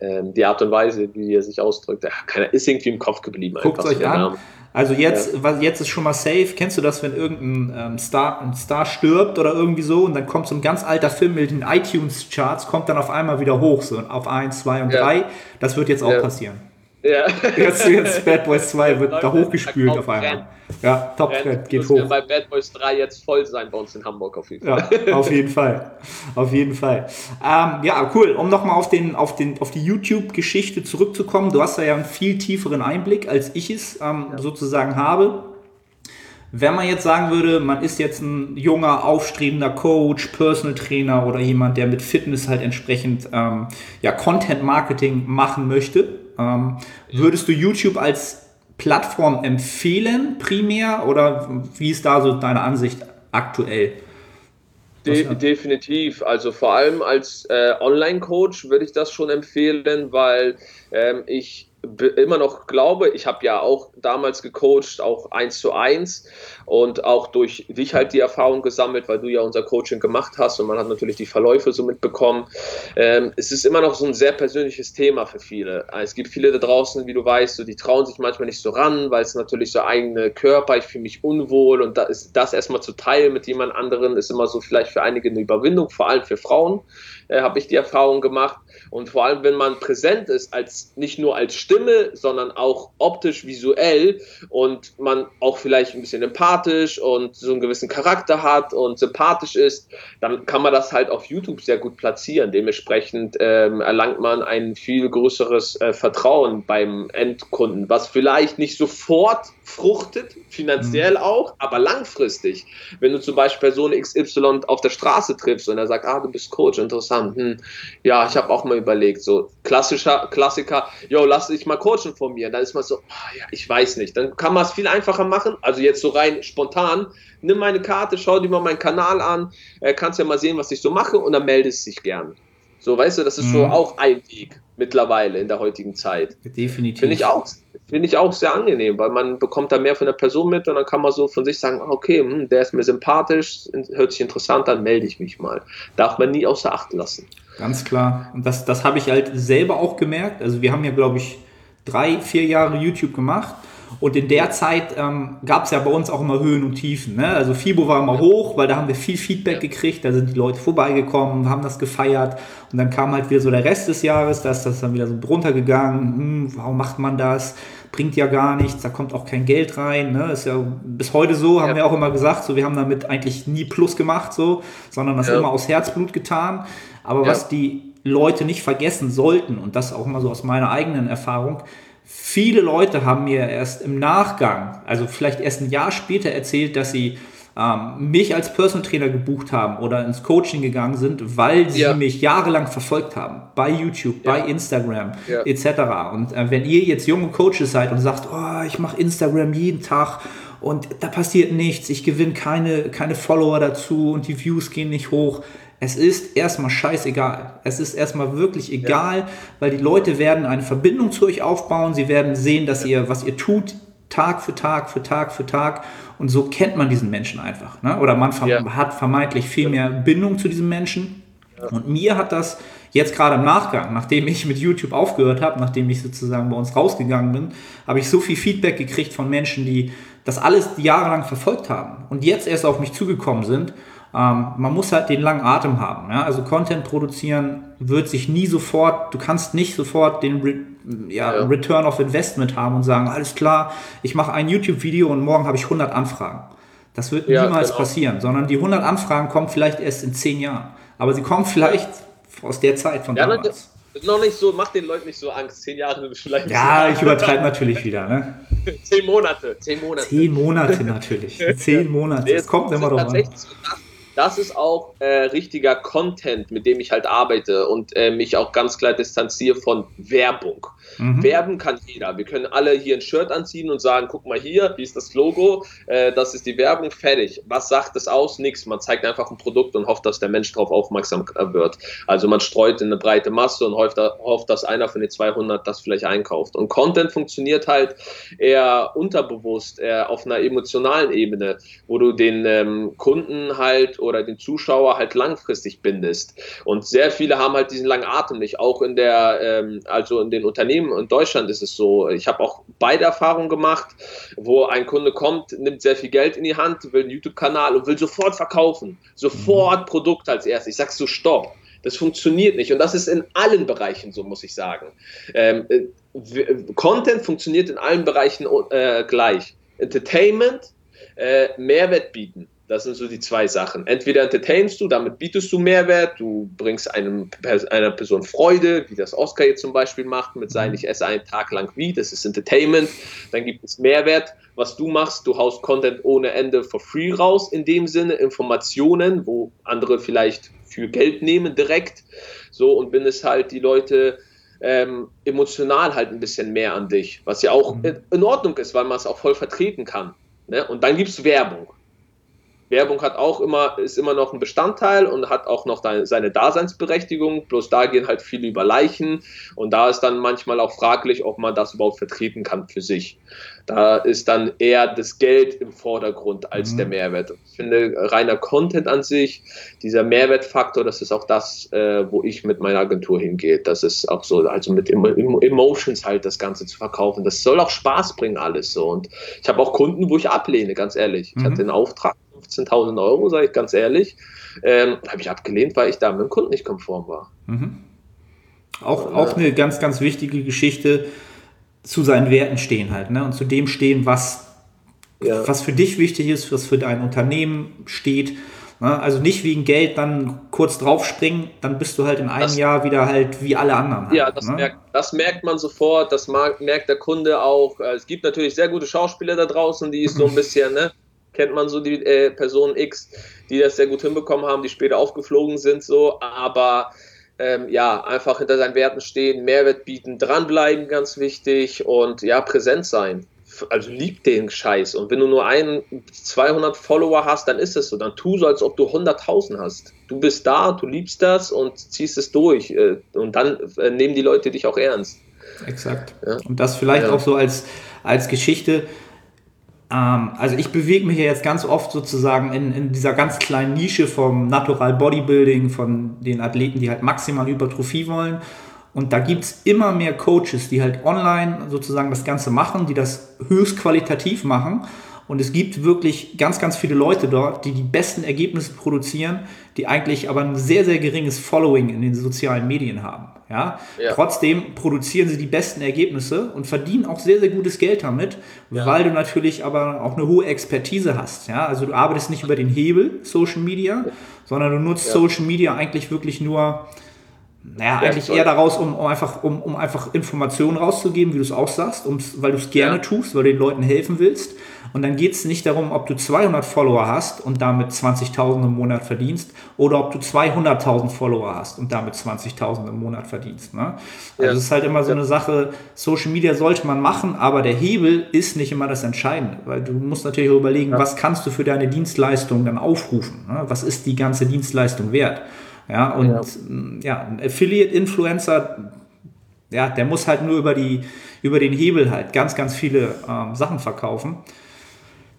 die Art und Weise, wie er sich ausdrückt, keiner ist irgendwie im Kopf geblieben. Guckt euch an. Namen. Also jetzt, ja. was, jetzt ist schon mal safe. Kennst du das, wenn irgendein ähm, Star, ein Star stirbt oder irgendwie so und dann kommt so ein ganz alter Film mit den iTunes-Charts, kommt dann auf einmal wieder hoch, so auf 1, 2 und 3. Ja. Das wird jetzt auch ja. passieren. Ja. Jetzt, jetzt Bad Boys 2 wird da hochgespült auf einmal. Ja, Top Trend, geht hoch. bei Bad Boys 3 jetzt voll sein bei uns in Hamburg auf jeden Fall. Ja, auf jeden Fall. Auf jeden Fall. Ähm, ja, cool. Um nochmal auf, den, auf, den, auf die YouTube-Geschichte zurückzukommen. Du hast da ja einen viel tieferen Einblick, als ich es ähm, ja. sozusagen habe. Wenn man jetzt sagen würde, man ist jetzt ein junger, aufstrebender Coach, Personal Trainer oder jemand, der mit Fitness halt entsprechend ähm, ja, Content Marketing machen möchte, ähm, würdest du YouTube als Plattform empfehlen, primär, oder wie ist da so deine Ansicht aktuell? De definitiv. Also vor allem als äh, Online-Coach würde ich das schon empfehlen, weil ähm, ich immer noch glaube, ich habe ja auch damals gecoacht, auch eins zu eins und auch durch dich halt die Erfahrung gesammelt, weil du ja unser Coaching gemacht hast und man hat natürlich die Verläufe so mitbekommen. Ähm, es ist immer noch so ein sehr persönliches Thema für viele. Es gibt viele da draußen, wie du weißt, so, die trauen sich manchmal nicht so ran, weil es natürlich so eigene Körper, ich fühle mich unwohl und da ist das erstmal zu teilen mit jemand anderen, ist immer so vielleicht für einige eine Überwindung, vor allem für Frauen äh, habe ich die Erfahrung gemacht. Und vor allem, wenn man präsent ist, als nicht nur als Stimme, sondern auch optisch, visuell und man auch vielleicht ein bisschen empathisch und so einen gewissen Charakter hat und sympathisch ist, dann kann man das halt auf YouTube sehr gut platzieren. Dementsprechend ähm, erlangt man ein viel größeres äh, Vertrauen beim Endkunden, was vielleicht nicht sofort fruchtet, finanziell mhm. auch, aber langfristig. Wenn du zum Beispiel Person XY auf der Straße triffst und er sagt, ah, du bist Coach, interessant, hm, ja, ich habe auch mal überlegt, so klassischer Klassiker, yo, lass dich mal coachen von mir, dann ist man so, ah, ja, ich weiß nicht, dann kann man es viel einfacher machen, also jetzt so rein spontan, nimm meine Karte, schau dir mal meinen Kanal an, kannst ja mal sehen, was ich so mache und dann meldest dich gern. So, weißt du, das ist mhm. so auch ein Weg mittlerweile in der heutigen Zeit. Definitiv. Finde ich auch, finde ich auch sehr angenehm, weil man bekommt da mehr von der Person mit und dann kann man so von sich sagen, okay, hm, der ist mir sympathisch, hört sich interessant an, melde ich mich mal. Darf man nie außer Acht lassen. Ganz klar. Und das, das habe ich halt selber auch gemerkt. Also wir haben ja, glaube ich, drei, vier Jahre YouTube gemacht und in der Zeit ähm, gab es ja bei uns auch immer Höhen und Tiefen. Ne? Also FIBO war immer hoch, weil da haben wir viel Feedback gekriegt, da sind die Leute vorbeigekommen, haben das gefeiert und dann kam halt wieder so der Rest des Jahres, da ist das dann wieder so runtergegangen, hm, warum macht man das? Bringt ja gar nichts, da kommt auch kein Geld rein. Ne? Ist ja bis heute so, haben ja. wir auch immer gesagt, so wir haben damit eigentlich nie Plus gemacht, so, sondern das ja. immer aus Herzblut getan. Aber ja. was die Leute nicht vergessen sollten, und das auch mal so aus meiner eigenen Erfahrung, Viele Leute haben mir erst im Nachgang, also vielleicht erst ein Jahr später erzählt, dass sie ähm, mich als Personal Trainer gebucht haben oder ins Coaching gegangen sind, weil sie ja. mich jahrelang verfolgt haben. Bei YouTube, ja. bei Instagram ja. etc. Und äh, wenn ihr jetzt junge Coaches seid und sagt, oh, ich mache Instagram jeden Tag und da passiert nichts, ich gewinne keine, keine Follower dazu und die Views gehen nicht hoch, es ist erstmal scheißegal. Es ist erstmal wirklich egal, ja. weil die Leute werden eine Verbindung zu euch aufbauen. Sie werden sehen, dass ihr, was ihr tut, Tag für Tag für Tag für Tag. Und so kennt man diesen Menschen einfach. Ne? Oder man ja. hat vermeintlich viel mehr Bindung zu diesem Menschen. Ja. Und mir hat das jetzt gerade im Nachgang, nachdem ich mit YouTube aufgehört habe, nachdem ich sozusagen bei uns rausgegangen bin, habe ich so viel Feedback gekriegt von Menschen, die das alles jahrelang verfolgt haben und jetzt erst auf mich zugekommen sind ähm, man muss halt den langen Atem haben. Ja? Also Content produzieren wird sich nie sofort, du kannst nicht sofort den Re ja, ja. Return of Investment haben und sagen, alles klar, ich mache ein YouTube-Video und morgen habe ich 100 Anfragen. Das wird ja, niemals genau. passieren, sondern die 100 Anfragen kommen vielleicht erst in 10 Jahren. Aber sie kommen vielleicht aus der Zeit von damals. Noch nicht so, mach den Leuten nicht so Angst. Zehn Jahre vielleicht. Ja, ich übertreibe natürlich wieder, ne? Zehn Monate. Zehn Monate. Zehn Monate natürlich. Zehn Monate. Nee, es kommt immer doch an. Das ist auch äh, richtiger Content, mit dem ich halt arbeite und äh, mich auch ganz klar distanziere von Werbung. Mhm. Werben kann jeder. Wir können alle hier ein Shirt anziehen und sagen, guck mal hier, hier ist das Logo, äh, das ist die Werbung, fertig. Was sagt es aus? Nichts. Man zeigt einfach ein Produkt und hofft, dass der Mensch darauf aufmerksam wird. Also man streut in eine breite Masse und hofft, hofft, dass einer von den 200 das vielleicht einkauft. Und Content funktioniert halt eher unterbewusst, eher auf einer emotionalen Ebene, wo du den ähm, Kunden halt oder den Zuschauer halt langfristig bindest. Und sehr viele haben halt diesen langen Atem nicht, auch in der, ähm, also in den Unternehmen in Deutschland ist es so. Ich habe auch beide Erfahrungen gemacht, wo ein Kunde kommt, nimmt sehr viel Geld in die Hand, will einen YouTube-Kanal und will sofort verkaufen, sofort mhm. Produkt als erstes. Ich sag so, stopp. Das funktioniert nicht. Und das ist in allen Bereichen so, muss ich sagen. Ähm, äh, Content funktioniert in allen Bereichen äh, gleich. Entertainment, äh, Mehrwert bieten. Das sind so die zwei Sachen. Entweder entertainst du, damit bietest du Mehrwert, du bringst einem, einer Person Freude, wie das Oscar jetzt zum Beispiel macht mit seinem Ich esse einen Tag lang wie, das ist Entertainment. Dann gibt es Mehrwert. Was du machst, du haust Content ohne Ende for free raus, in dem Sinne, Informationen, wo andere vielleicht für Geld nehmen direkt. So und bindest halt die Leute ähm, emotional halt ein bisschen mehr an dich, was ja auch mhm. in Ordnung ist, weil man es auch voll vertreten kann. Ne? Und dann gibt es Werbung. Werbung hat auch immer, ist immer noch ein Bestandteil und hat auch noch seine Daseinsberechtigung. Bloß da gehen halt viele über Leichen und da ist dann manchmal auch fraglich, ob man das überhaupt vertreten kann für sich. Da ist dann eher das Geld im Vordergrund als mhm. der Mehrwert. Ich finde, reiner Content an sich, dieser Mehrwertfaktor, das ist auch das, äh, wo ich mit meiner Agentur hingehe. Das ist auch so, also mit Emotions halt das Ganze zu verkaufen. Das soll auch Spaß bringen, alles so. Und ich habe auch Kunden, wo ich ablehne, ganz ehrlich. Ich mhm. hatte den Auftrag 15.000 Euro, sage ich ganz ehrlich. Ähm, habe ich abgelehnt, weil ich da mit dem Kunden nicht konform war. Mhm. Auch, Und, auch eine ganz, ganz wichtige Geschichte, zu seinen Werten stehen halt ne? und zu dem stehen, was, ja. was für dich wichtig ist, was für dein Unternehmen steht. Ne? Also nicht wegen Geld dann kurz draufspringen, dann bist du halt in einem das, Jahr wieder halt wie alle anderen. Halt, ja, das, ne? merkt, das merkt man sofort, das merkt der Kunde auch. Es gibt natürlich sehr gute Schauspieler da draußen, die ist so ein bisschen, ne? Kennt man so die äh, Person X, die das sehr gut hinbekommen haben, die später aufgeflogen sind, so, aber ähm, ja, einfach hinter seinen Werten stehen, Mehrwert bieten, dranbleiben, ganz wichtig und ja, präsent sein. Also lieb den Scheiß. Und wenn du nur ein, 200 Follower hast, dann ist es so. Dann tu so, als ob du 100.000 hast. Du bist da, du liebst das und ziehst es durch. Äh, und dann äh, nehmen die Leute dich auch ernst. Exakt. Ja. Und das vielleicht ja. auch so als, als Geschichte also ich bewege mich ja jetzt ganz oft sozusagen in, in dieser ganz kleinen Nische vom Natural Bodybuilding, von den Athleten, die halt maximal Hypertrophie wollen. Und da gibt es immer mehr Coaches, die halt online sozusagen das Ganze machen, die das höchst qualitativ machen. Und es gibt wirklich ganz, ganz viele Leute dort, die die besten Ergebnisse produzieren, die eigentlich aber ein sehr, sehr geringes Following in den sozialen Medien haben. Ja? ja? Trotzdem produzieren sie die besten Ergebnisse und verdienen auch sehr, sehr gutes Geld damit, ja. weil du natürlich aber auch eine hohe Expertise hast. Ja? Also du arbeitest nicht über den Hebel Social Media, sondern du nutzt Social Media eigentlich wirklich nur, naja, eigentlich eher daraus, um, um, einfach, um, um einfach Informationen rauszugeben, wie du es auch sagst, weil du es gerne tust, weil du den Leuten helfen willst. Und dann geht es nicht darum, ob du 200 Follower hast und damit 20.000 im Monat verdienst oder ob du 200.000 Follower hast und damit 20.000 im Monat verdienst. Ne? Also ja. es ist halt immer so ja. eine Sache, Social Media sollte man machen, aber der Hebel ist nicht immer das Entscheidende, weil du musst natürlich überlegen, ja. was kannst du für deine Dienstleistung dann aufrufen? Ne? Was ist die ganze Dienstleistung wert? Ja, und ja, ein Affiliate-Influencer, ja, der muss halt nur über, die, über den Hebel halt ganz, ganz viele ähm, Sachen verkaufen.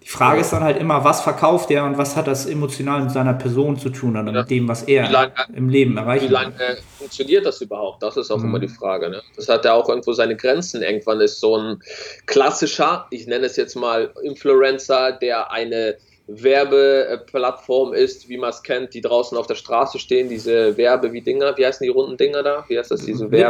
Die Frage ja. ist dann halt immer, was verkauft er und was hat das emotional mit seiner Person zu tun oder ja. mit dem, was er lange, im Leben erreicht. Wie lange funktioniert das überhaupt? Das ist auch mhm. immer die Frage. Ne? Das hat ja auch irgendwo seine Grenzen. Irgendwann ist so ein klassischer, ich nenne es jetzt mal Influencer, der eine Werbeplattform ist, wie man es kennt, die draußen auf der Straße stehen, diese Werbe wie Dinger, wie heißen die runden Dinger da? Wie heißt das, diese Werbe?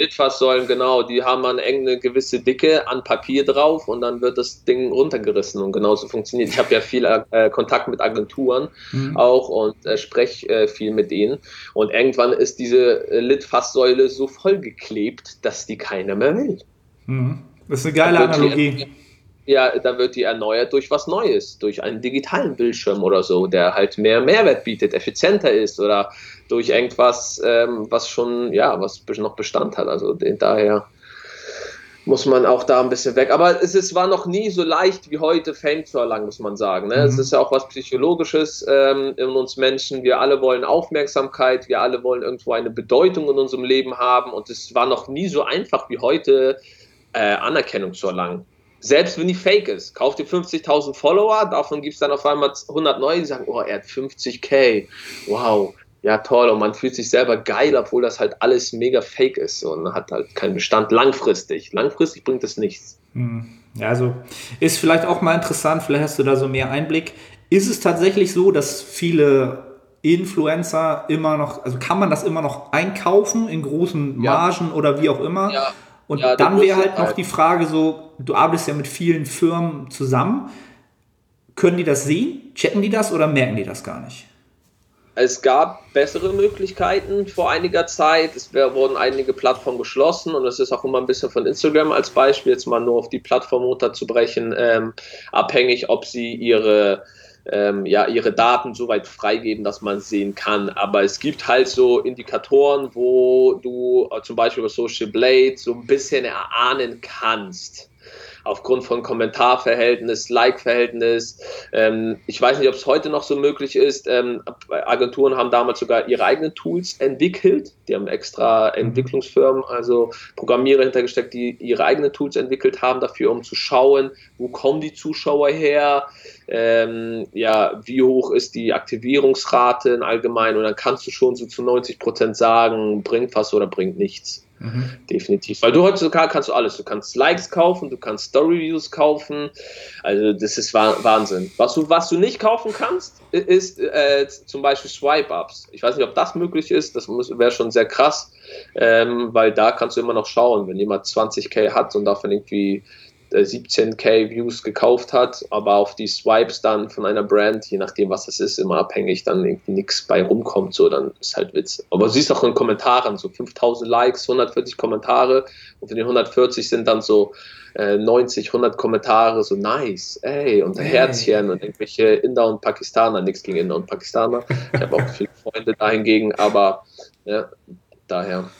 Litfaßsäulen, genau, die haben dann eine gewisse Dicke an Papier drauf und dann wird das Ding runtergerissen und genauso funktioniert. Ich habe ja viel äh, Kontakt mit Agenturen mhm. auch und äh, spreche äh, viel mit denen und irgendwann ist diese äh, Litfaßsäule so vollgeklebt, dass die keiner mehr will. Mhm. Das ist eine geile Analogie. Ja, dann wird die erneuert durch was Neues, durch einen digitalen Bildschirm oder so, der halt mehr Mehrwert bietet, effizienter ist oder durch irgendwas, ähm, was schon, ja, was noch Bestand hat. Also daher muss man auch da ein bisschen weg. Aber es ist, war noch nie so leicht wie heute, Fame zu erlangen, muss man sagen. Ne? Mhm. Es ist ja auch was Psychologisches ähm, in uns Menschen. Wir alle wollen Aufmerksamkeit, wir alle wollen irgendwo eine Bedeutung in unserem Leben haben. Und es war noch nie so einfach wie heute, äh, Anerkennung zu erlangen. Selbst wenn die fake ist. Kauft ihr 50.000 Follower, davon gibt es dann auf einmal 100 neue, die sagen, oh, er hat 50k. Wow ja toll und man fühlt sich selber geil, obwohl das halt alles mega fake ist und hat halt keinen Bestand langfristig. Langfristig bringt es nichts. Hm. Ja, also ist vielleicht auch mal interessant, vielleicht hast du da so mehr Einblick. Ist es tatsächlich so, dass viele Influencer immer noch, also kann man das immer noch einkaufen in großen Margen ja. oder wie auch immer? Ja. Und ja, dann wäre halt noch die Frage so, du arbeitest ja mit vielen Firmen zusammen. Können die das sehen? Checken die das oder merken die das gar nicht? Es gab bessere Möglichkeiten vor einiger Zeit. Es wurden einige Plattformen geschlossen und es ist auch immer ein bisschen von Instagram als Beispiel, jetzt mal nur auf die Plattform runterzubrechen, ähm, abhängig, ob sie ihre, ähm, ja, ihre Daten so weit freigeben, dass man sehen kann. Aber es gibt halt so Indikatoren, wo du äh, zum Beispiel über Social Blade so ein bisschen erahnen kannst aufgrund von Kommentarverhältnis, Like-Verhältnis. Ähm, ich weiß nicht, ob es heute noch so möglich ist. Ähm, Agenturen haben damals sogar ihre eigenen Tools entwickelt. Die haben extra mhm. Entwicklungsfirmen, also Programmierer hintergesteckt, die ihre eigenen Tools entwickelt haben dafür, um zu schauen, wo kommen die Zuschauer her, ähm, ja, wie hoch ist die Aktivierungsrate in allgemein und dann kannst du schon so zu 90 Prozent sagen, bringt was oder bringt nichts. Mhm. Definitiv. Weil du heutzutage kannst du alles. Du kannst Likes kaufen, du kannst Story-Views kaufen. Also das ist Wahnsinn. Was du, was du nicht kaufen kannst, ist äh, zum Beispiel Swipe-Ups. Ich weiß nicht, ob das möglich ist. Das wäre schon sehr krass, ähm, weil da kannst du immer noch schauen, wenn jemand 20k hat und davon irgendwie 17k äh, Views gekauft hat, aber auf die Swipes dann von einer Brand, je nachdem was es ist, immer abhängig, dann irgendwie nichts bei rumkommt, so, dann ist halt Witz. Aber du siehst auch in Kommentaren, so 5000 Likes, 140 Kommentare und von den 140 sind dann so äh, 90, 100 Kommentare, so nice, ey, und hey. Herzchen und irgendwelche Inder und Pakistaner, nichts gegen Inder und Pakistaner. Ich habe auch viele Freunde dahingegen, aber ja, daher.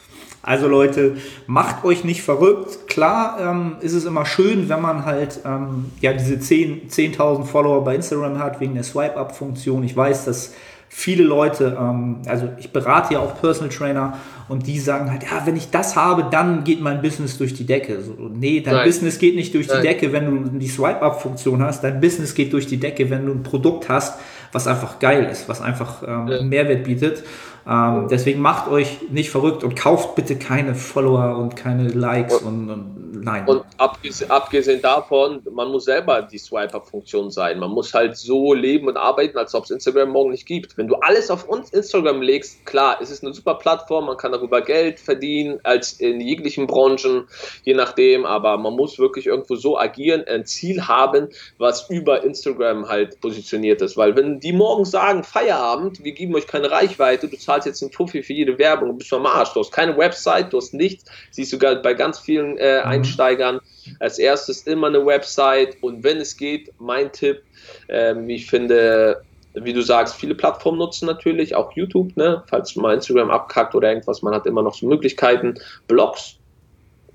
Also Leute, macht euch nicht verrückt. Klar ähm, ist es immer schön, wenn man halt ähm, ja, diese 10.000 10 Follower bei Instagram hat, wegen der Swipe-Up-Funktion. Ich weiß, dass viele Leute, ähm, also ich berate ja auch Personal Trainer und die sagen halt, ja, wenn ich das habe, dann geht mein Business durch die Decke. So, nee, dein Nein. Business geht nicht durch Nein. die Decke, wenn du die Swipe-Up-Funktion hast. Dein Business geht durch die Decke, wenn du ein Produkt hast, was einfach geil ist, was einfach ähm, ja. Mehrwert bietet. Ähm, deswegen macht euch nicht verrückt und kauft bitte keine Follower und keine Likes und, und nein. Und abgesehen, abgesehen, davon, man muss selber die Swiper-Funktion sein. Man muss halt so leben und arbeiten, als ob es Instagram morgen nicht gibt. Wenn du alles auf uns Instagram legst, klar, es ist eine super Plattform, man kann darüber Geld verdienen, als in jeglichen Branchen, je nachdem, aber man muss wirklich irgendwo so agieren, ein Ziel haben, was über Instagram halt positioniert ist. Weil wenn die morgen sagen, Feierabend, wir geben euch keine Reichweite, du zahlst jetzt einen Fuffi für jede Werbung und bist am Arsch. Du hast keine Website, du hast nichts. Siehst du sogar bei ganz vielen äh, mhm. Einsteigern als erstes immer eine Website und wenn es geht, mein Tipp, ähm, ich finde, wie du sagst, viele Plattformen nutzen natürlich, auch YouTube, ne? falls mal Instagram abkackt oder irgendwas, man hat immer noch so Möglichkeiten. Blogs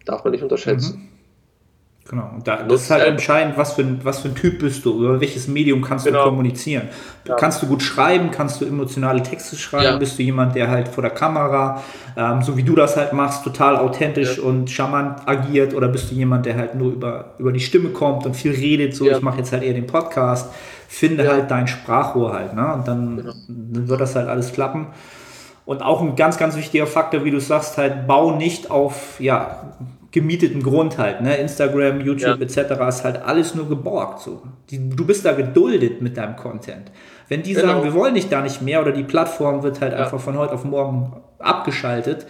darf man nicht unterschätzen. Mhm. Genau, und da, das ist halt entscheidend, was für, ein, was für ein Typ bist du, über welches Medium kannst genau. du kommunizieren. Ja. Kannst du gut schreiben, kannst du emotionale Texte schreiben, ja. bist du jemand, der halt vor der Kamera, ähm, so wie du das halt machst, total authentisch ja. und charmant agiert oder bist du jemand, der halt nur über, über die Stimme kommt und viel redet, so ich mache jetzt halt eher den Podcast, finde halt dein Sprachrohr halt, ne? und dann, genau. dann wird das halt alles klappen. Und auch ein ganz, ganz wichtiger Faktor, wie du sagst, halt, bau nicht auf, ja, gemieteten Grund halt. Ne? Instagram, YouTube ja. etc. ist halt alles nur geborgt. So. Die, du bist da geduldet mit deinem Content. Wenn die genau. sagen, wir wollen dich da nicht mehr oder die Plattform wird halt ja. einfach von heute auf morgen abgeschaltet,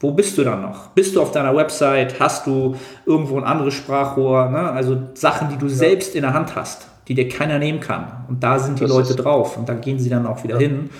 wo bist du dann noch? Bist du auf deiner Website? Hast du irgendwo ein anderes Sprachrohr? Ne? Also Sachen, die du ja. selbst in der Hand hast, die dir keiner nehmen kann. Und da sind die das Leute drauf und da gehen sie dann auch wieder hin.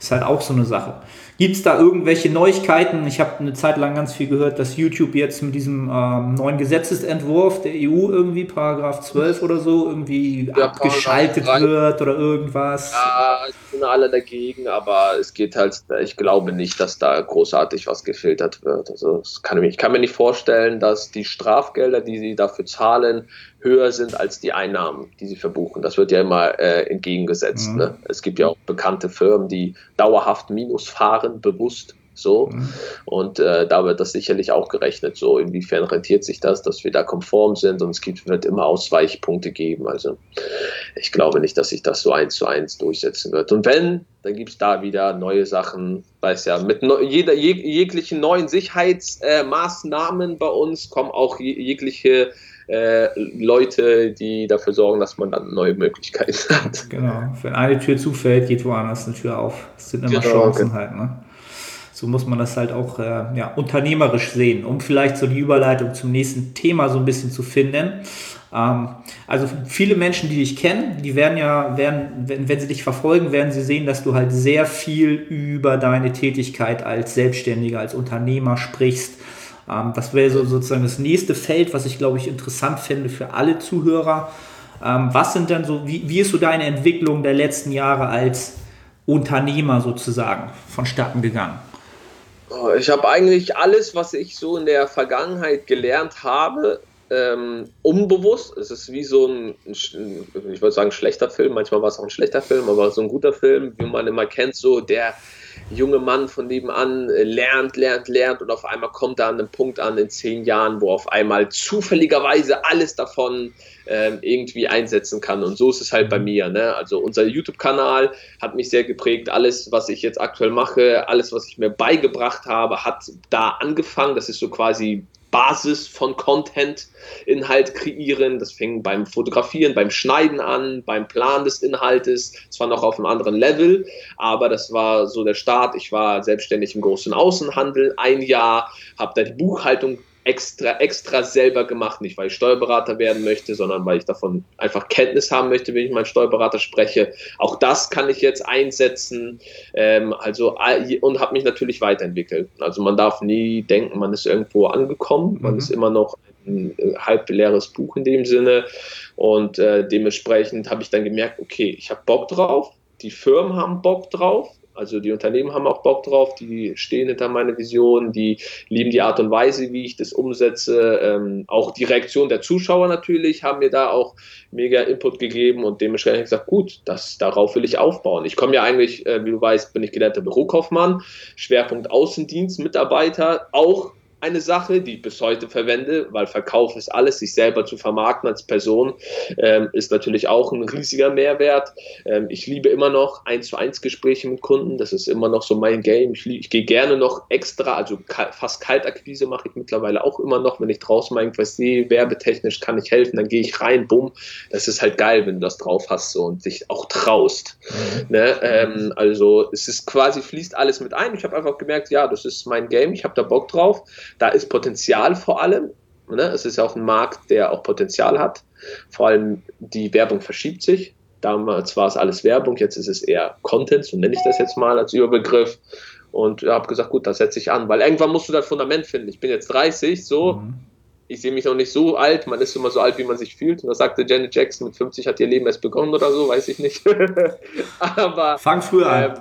Ist halt auch so eine Sache. Gibt es da irgendwelche Neuigkeiten? Ich habe eine Zeit lang ganz viel gehört, dass YouTube jetzt mit diesem ähm, neuen Gesetzesentwurf der EU irgendwie, Paragraph 12 oder so, irgendwie ja, abgeschaltet wird oder irgendwas. Ja, sind alle dagegen, aber es geht halt, ich glaube nicht, dass da großartig was gefiltert wird. Also kann ich, ich kann mir nicht vorstellen, dass die Strafgelder, die sie dafür zahlen, höher sind als die Einnahmen, die sie verbuchen. Das wird ja immer äh, entgegengesetzt. Mhm. Ne? Es gibt ja auch bekannte Firmen, die dauerhaft Minus fahren, bewusst so. Mhm. Und äh, da wird das sicherlich auch gerechnet. So, inwiefern rentiert sich das, dass wir da konform sind und es gibt, wird immer Ausweichpunkte geben. Also ich glaube nicht, dass sich das so eins zu eins durchsetzen wird. Und wenn, dann gibt es da wieder neue Sachen. Weiß ja, mit ne jeder, jeg jeglichen neuen Sicherheitsmaßnahmen äh, bei uns kommen auch jegliche äh, Leute, die dafür sorgen, dass man dann neue Möglichkeiten hat. Genau. Wenn eine Tür zufällt, geht woanders eine Tür auf. Das sind immer genau, Chancen genau. halt, ne? so muss man das halt auch äh, ja, unternehmerisch sehen, um vielleicht so die Überleitung zum nächsten Thema so ein bisschen zu finden. Ähm, also viele Menschen, die dich kennen, die werden ja, werden, wenn, wenn sie dich verfolgen, werden sie sehen, dass du halt sehr viel über deine Tätigkeit als Selbstständiger, als Unternehmer sprichst. Ähm, das wäre so sozusagen das nächste Feld, was ich glaube ich interessant finde für alle Zuhörer. Ähm, was sind dann so, wie, wie ist so deine Entwicklung der letzten Jahre als Unternehmer sozusagen vonstatten gegangen? Oh, ich habe eigentlich alles, was ich so in der Vergangenheit gelernt habe, ähm, unbewusst. Es ist wie so ein, ich würde sagen, schlechter Film. Manchmal war es auch ein schlechter Film, aber so ein guter Film, wie man immer kennt, so der junge Mann von nebenan äh, lernt, lernt, lernt und auf einmal kommt er an einem Punkt an in zehn Jahren, wo auf einmal zufälligerweise alles davon ähm, irgendwie einsetzen kann. Und so ist es halt bei mhm. mir. Ne? Also unser YouTube-Kanal hat mich sehr geprägt. Alles, was ich jetzt aktuell mache, alles, was ich mir beigebracht habe, hat da angefangen. Das ist so quasi Basis von Content, Inhalt kreieren. Das fing beim Fotografieren, beim Schneiden an, beim Plan des Inhaltes. Zwar noch auf einem anderen Level, aber das war so der Start. Ich war selbstständig im großen Außenhandel ein Jahr, habe da die Buchhaltung extra, extra selber gemacht, nicht weil ich Steuerberater werden möchte, sondern weil ich davon einfach Kenntnis haben möchte, wenn ich meinen Steuerberater spreche. Auch das kann ich jetzt einsetzen. Ähm, also und habe mich natürlich weiterentwickelt. Also man darf nie denken, man ist irgendwo angekommen. Man mhm. ist immer noch ein halb leeres Buch in dem Sinne. Und äh, dementsprechend habe ich dann gemerkt, okay, ich habe Bock drauf. Die Firmen haben Bock drauf. Also die Unternehmen haben auch Bock drauf, die stehen hinter meiner Vision, die lieben die Art und Weise, wie ich das umsetze. Ähm, auch die Reaktion der Zuschauer natürlich haben mir da auch mega Input gegeben und dementsprechend habe ich gesagt, gut, das, darauf will ich aufbauen. Ich komme ja eigentlich, äh, wie du weißt, bin ich gelernter Bürokaufmann, Schwerpunkt Außendienst, Mitarbeiter, auch eine Sache, die ich bis heute verwende, weil Verkauf ist alles, sich selber zu vermarkten als Person, ähm, ist natürlich auch ein riesiger Mehrwert. Ähm, ich liebe immer noch eins zu eins Gespräche mit Kunden, das ist immer noch so mein Game. Ich, ich gehe gerne noch extra, also fast Kaltakquise mache ich mittlerweile auch immer noch, wenn ich draußen mal irgendwas sehe, werbetechnisch kann ich helfen, dann gehe ich rein, bumm. Das ist halt geil, wenn du das drauf hast so, und dich auch traust. Mhm. Ne? Ähm, also es ist quasi, fließt alles mit ein. Ich habe einfach gemerkt, ja, das ist mein Game, ich habe da Bock drauf. Da ist Potenzial vor allem. Ne? Es ist ja auch ein Markt, der auch Potenzial hat. Vor allem die Werbung verschiebt sich. Damals war es alles Werbung, jetzt ist es eher Content, so nenne ich das jetzt mal als Überbegriff. Und ich habe gesagt, gut, das setze ich an, weil irgendwann musst du das Fundament finden. Ich bin jetzt 30, so. Mhm. Ich sehe mich noch nicht so alt, man ist immer so alt, wie man sich fühlt. Und das sagte Janet Jackson, mit 50 hat ihr Leben erst begonnen oder so, weiß ich nicht. Aber. Fang früher an.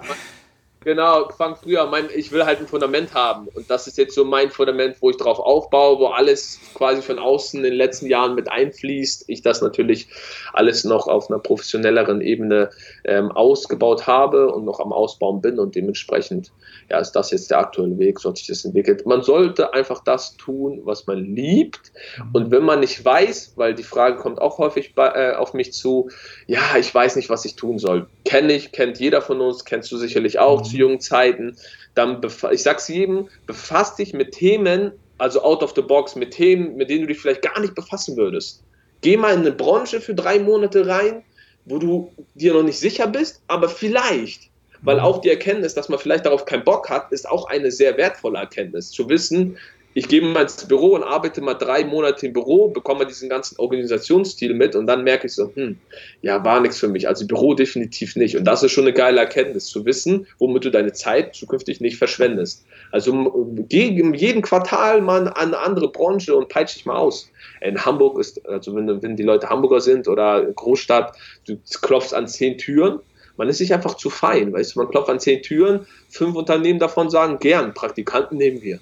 Genau, fang früher. Mein, ich will halt ein Fundament haben. Und das ist jetzt so mein Fundament, wo ich drauf aufbaue, wo alles quasi von außen in den letzten Jahren mit einfließt. Ich das natürlich alles noch auf einer professionelleren Ebene ähm, ausgebaut habe und noch am Ausbauen bin. Und dementsprechend ja, ist das jetzt der aktuelle Weg, so hat sich das entwickelt. Man sollte einfach das tun, was man liebt. Und wenn man nicht weiß, weil die Frage kommt auch häufig bei, äh, auf mich zu, ja, ich weiß nicht, was ich tun soll. Kenne ich, kennt jeder von uns, kennst du sicherlich auch zu jungen Zeiten, dann, ich sag's jedem, befasst dich mit Themen, also out of the box, mit Themen, mit denen du dich vielleicht gar nicht befassen würdest. Geh mal in eine Branche für drei Monate rein, wo du dir noch nicht sicher bist, aber vielleicht. Weil auch die Erkenntnis, dass man vielleicht darauf keinen Bock hat, ist auch eine sehr wertvolle Erkenntnis. Zu wissen, ich gehe mal ins Büro und arbeite mal drei Monate im Büro, bekomme diesen ganzen Organisationsstil mit und dann merke ich so, hm, ja, war nichts für mich. Also Büro definitiv nicht. Und das ist schon eine geile Erkenntnis, zu wissen, womit du deine Zeit zukünftig nicht verschwendest. Also geh jeden Quartal mal an eine andere Branche und peitsche dich mal aus. In Hamburg ist, also wenn, wenn die Leute Hamburger sind oder Großstadt, du klopfst an zehn Türen, man ist sich einfach zu fein, weißt du, man klopft an zehn Türen, fünf Unternehmen davon sagen, gern, Praktikanten nehmen wir.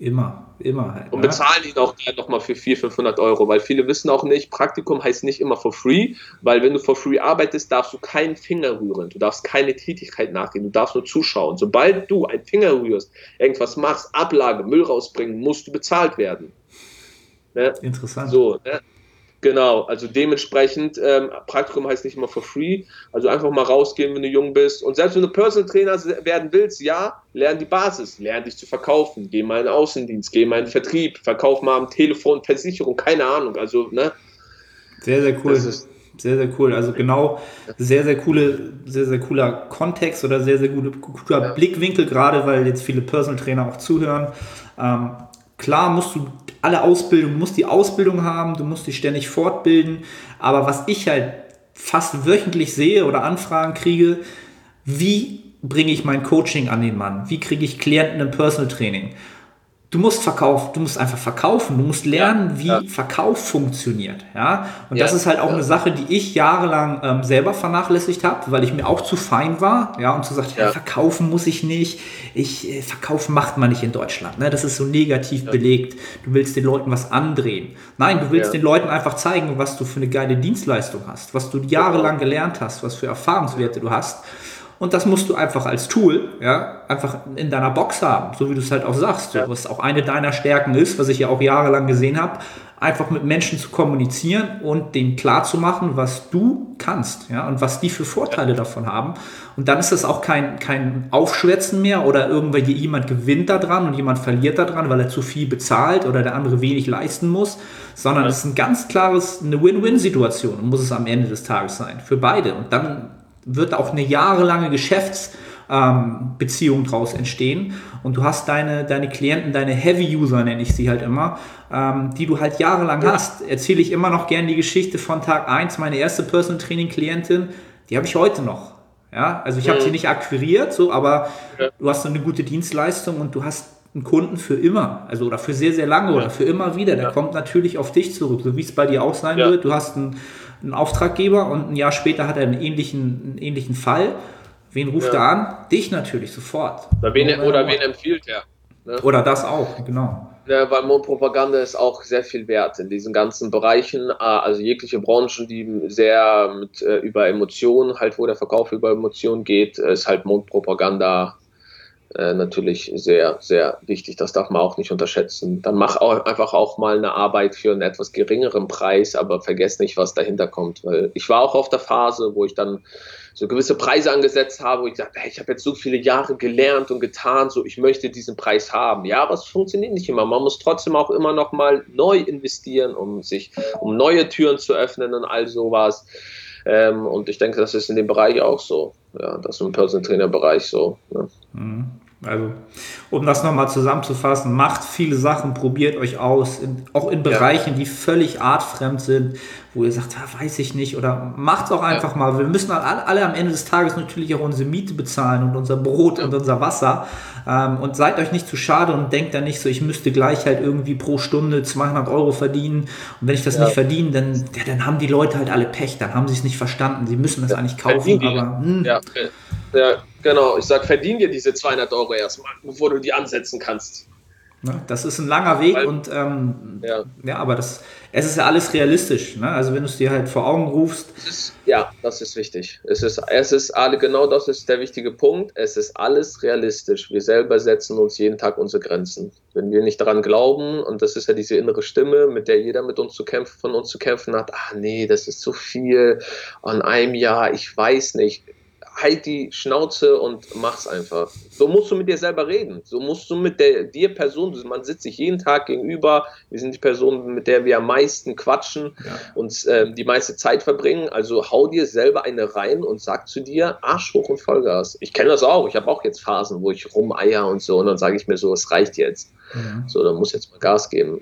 Immer, immer halt. Und ne? bezahlen ihn auch nochmal für 400, 500 Euro, weil viele wissen auch nicht, Praktikum heißt nicht immer for free, weil wenn du for free arbeitest, darfst du keinen Finger rühren, du darfst keine Tätigkeit nachgehen, du darfst nur zuschauen. Sobald du einen Finger rührst, irgendwas machst, Ablage, Müll rausbringen, musst du bezahlt werden. Ne? Interessant. So, ne? Genau, also dementsprechend, ähm, Praktikum heißt nicht immer for free. Also einfach mal rausgehen, wenn du jung bist. Und selbst wenn du Personal Trainer werden willst, ja, lern die Basis, lern dich zu verkaufen, geh mal in den Außendienst, geh mal in den Vertrieb, verkauf mal am Telefon, Versicherung, keine Ahnung. Also, ne? Sehr, sehr cool. Sehr, sehr cool. Also genau, sehr, sehr coole, sehr, sehr cooler Kontext oder sehr, sehr guter. Blickwinkel, gerade weil jetzt viele Personal Trainer auch zuhören. Ähm, klar musst du alle Ausbildung, du musst die Ausbildung haben, du musst dich ständig fortbilden. Aber was ich halt fast wöchentlich sehe oder Anfragen kriege, wie bringe ich mein Coaching an den Mann? Wie kriege ich Klienten im Personal Training? Du musst verkaufen, du musst einfach verkaufen, du musst lernen, ja, wie ja. Verkauf funktioniert, ja. Und ja, das ist halt auch eine Sache, die ich jahrelang ähm, selber vernachlässigt habe, weil ich mir auch zu fein war, ja, und zu sagen, ja. verkaufen muss ich nicht, ich äh, verkaufen macht man nicht in Deutschland, ne? Das ist so negativ belegt. Du willst den Leuten was andrehen. Nein, du willst den Leuten einfach zeigen, was du für eine geile Dienstleistung hast, was du jahrelang gelernt hast, was für Erfahrungswerte du hast. Und das musst du einfach als Tool, ja, einfach in deiner Box haben, so wie du es halt auch sagst. Ja. Was auch eine deiner Stärken ist, was ich ja auch jahrelang gesehen habe, einfach mit Menschen zu kommunizieren und denen klarzumachen, was du kannst, ja, und was die für Vorteile davon haben. Und dann ist das auch kein, kein Aufschwätzen mehr oder irgendwie jemand gewinnt daran und jemand verliert daran, weil er zu viel bezahlt oder der andere wenig leisten muss, sondern es ist ein ganz klares, eine Win-Win-Situation und muss es am Ende des Tages sein. Für beide. Und dann wird auch eine jahrelange Geschäftsbeziehung ähm, daraus entstehen. Und du hast deine, deine Klienten, deine Heavy-User nenne ich sie halt immer, ähm, die du halt jahrelang ja. hast. Erzähle ich immer noch gern die Geschichte von Tag 1, meine erste Personal Training Klientin, die habe ich heute noch. Ja, also ich habe mhm. sie nicht akquiriert, so, aber ja. du hast so eine gute Dienstleistung und du hast einen Kunden für immer, also oder für sehr, sehr lange oder für immer wieder. Der kommt natürlich auf dich zurück, so wie es bei dir auch sein wird. Du hast einen einen Auftraggeber und ein Jahr später hat er einen ähnlichen, einen ähnlichen Fall. Wen ruft ja. er an? Dich natürlich sofort. Oder wen, oder wen empfiehlt er? Ne? Oder das auch, genau. Ja, weil Mundpropaganda ist auch sehr viel wert in diesen ganzen Bereichen, äh, also jegliche Branchen, die sehr mit, äh, über Emotionen, halt wo der Verkauf über Emotionen geht, ist halt Mundpropaganda äh, natürlich sehr, sehr wichtig. Das darf man auch nicht unterschätzen. Dann mach auch einfach auch mal eine Arbeit für einen etwas geringeren Preis, aber vergesst nicht, was dahinter kommt. Weil ich war auch auf der Phase, wo ich dann so gewisse Preise angesetzt habe, wo ich dachte, hey, ich habe jetzt so viele Jahre gelernt und getan, so ich möchte diesen Preis haben. Ja, aber es funktioniert nicht immer. Man muss trotzdem auch immer noch mal neu investieren, um sich, um neue Türen zu öffnen und all sowas. Ähm, und ich denke, das ist in dem Bereich auch so. Ja, das ist im Personal Trainer Bereich so. Ne? Mhm. Also, um das nochmal zusammenzufassen, macht viele Sachen, probiert euch aus, in, auch in Bereichen, ja. die völlig artfremd sind, wo ihr sagt, ja, weiß ich nicht, oder macht es auch einfach ja. mal. Wir müssen alle, alle, am Ende des Tages natürlich auch unsere Miete bezahlen und unser Brot und unser Wasser. Ähm, und seid euch nicht zu schade und denkt dann nicht so, ich müsste gleich halt irgendwie pro Stunde 200 Euro verdienen. Und wenn ich das nicht verdiene, dann, dann haben die Leute halt alle Pech, dann haben sie es nicht verstanden. Sie müssen das eigentlich kaufen, aber. Hm. Ja, ja, genau. Ich sage, verdien dir diese 200 Euro erstmal, bevor du die ansetzen kannst. Ne? Das ist ein langer Weg Weil, und ähm, ja. ja. aber das, es ist ja alles realistisch. Ne? Also wenn du es dir halt vor Augen rufst. Ist, ja, das ist wichtig. Es ist, es ist alle, genau das ist der wichtige Punkt. Es ist alles realistisch. Wir selber setzen uns jeden Tag unsere Grenzen. Wenn wir nicht daran glauben, und das ist ja diese innere Stimme, mit der jeder mit uns zu kämpfen, von uns zu kämpfen hat, ah nee, das ist zu viel an einem Jahr, ich weiß nicht halt die Schnauze und mach's einfach. So musst du mit dir selber reden. So musst du mit der dir Person, man sitzt sich jeden Tag gegenüber. Wir sind die Person, mit der wir am meisten quatschen ja. und äh, die meiste Zeit verbringen. Also hau dir selber eine rein und sag zu dir Arsch hoch und Vollgas. Ich kenne das auch. Ich habe auch jetzt Phasen, wo ich rumeier und so und dann sage ich mir so, es reicht jetzt. Mhm. So, dann muss jetzt mal Gas geben.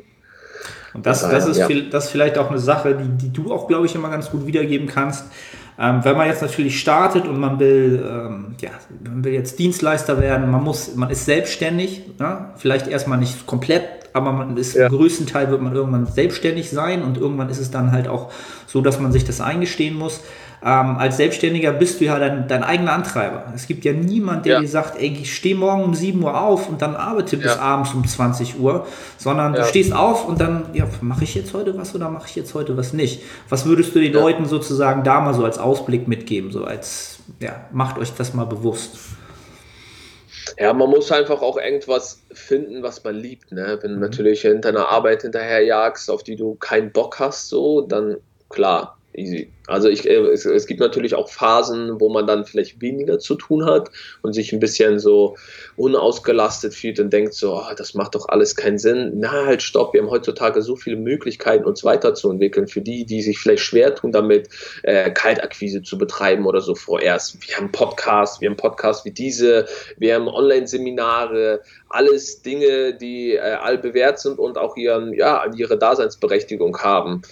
Und das, das, ist, ja. das ist vielleicht auch eine Sache, die, die du auch, glaube ich, immer ganz gut wiedergeben kannst. Ähm, wenn man jetzt natürlich startet und man will, ähm, ja, man will jetzt Dienstleister werden, man muss, man ist selbstständig, ne? vielleicht erstmal nicht komplett, aber man ist ja. im größten Teil wird man irgendwann selbstständig sein und irgendwann ist es dann halt auch so, dass man sich das eingestehen muss ähm, als Selbstständiger bist du ja dein, dein eigener Antreiber. Es gibt ja niemand, der ja. dir sagt, ey, ich stehe morgen um 7 Uhr auf und dann arbeite bis ja. abends um 20 Uhr, sondern ja. du stehst auf und dann, ja, mache ich jetzt heute was oder mache ich jetzt heute was nicht? Was würdest du den Leuten sozusagen da mal so als Ausblick mitgeben, so als, ja, macht euch das mal bewusst? Ja, man muss einfach auch irgendwas finden, was man liebt. Ne? Wenn du mhm. natürlich hinter einer Arbeit hinterherjagst, auf die du keinen Bock hast, so, dann klar, easy. Also ich, äh, es, es, gibt natürlich auch Phasen, wo man dann vielleicht weniger zu tun hat und sich ein bisschen so unausgelastet fühlt und denkt so, oh, das macht doch alles keinen Sinn. Na halt, stopp, wir haben heutzutage so viele Möglichkeiten, uns weiterzuentwickeln. Für die, die sich vielleicht schwer tun, damit äh, Kaltakquise zu betreiben oder so vorerst. Wir haben Podcasts, wir haben Podcasts wie diese, wir haben Online-Seminare, alles Dinge, die äh, allbewährt sind und auch ihren, ja, ihre Daseinsberechtigung haben.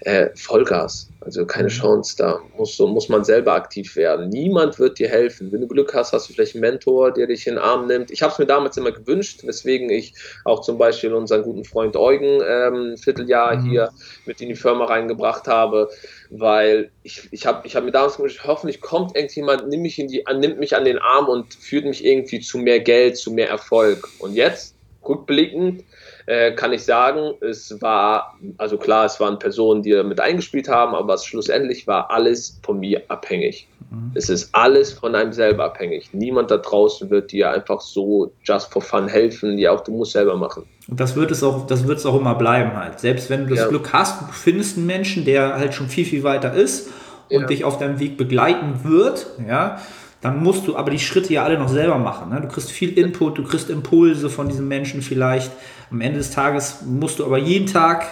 Äh, Vollgas. Also keine Chance, da muss, muss man selber aktiv werden. Niemand wird dir helfen. Wenn du Glück hast, hast du vielleicht einen Mentor, der dich in den Arm nimmt. Ich habe es mir damals immer gewünscht, weswegen ich auch zum Beispiel unseren guten Freund Eugen ähm, ein Vierteljahr mhm. hier mit in die Firma reingebracht habe, weil ich, ich habe ich hab mir damals gewünscht, hoffentlich kommt irgendjemand, nimmt mich, in die, nimmt mich an den Arm und führt mich irgendwie zu mehr Geld, zu mehr Erfolg. Und jetzt, rückblickend, äh, kann ich sagen, es war, also klar, es waren Personen, die mit eingespielt haben, aber es schlussendlich war alles von mir abhängig. Mhm. Es ist alles von einem selber abhängig. Niemand da draußen wird dir einfach so just for fun helfen, ja auch du musst selber machen. Und das wird es auch, das wird es auch immer bleiben halt. Selbst wenn du das ja. Glück hast, du findest einen Menschen, der halt schon viel, viel weiter ist und ja. dich auf deinem Weg begleiten wird, ja, dann musst du aber die Schritte ja alle noch selber machen. Ne? Du kriegst viel Input, du kriegst Impulse von diesen Menschen vielleicht. Am Ende des Tages musst du aber jeden Tag,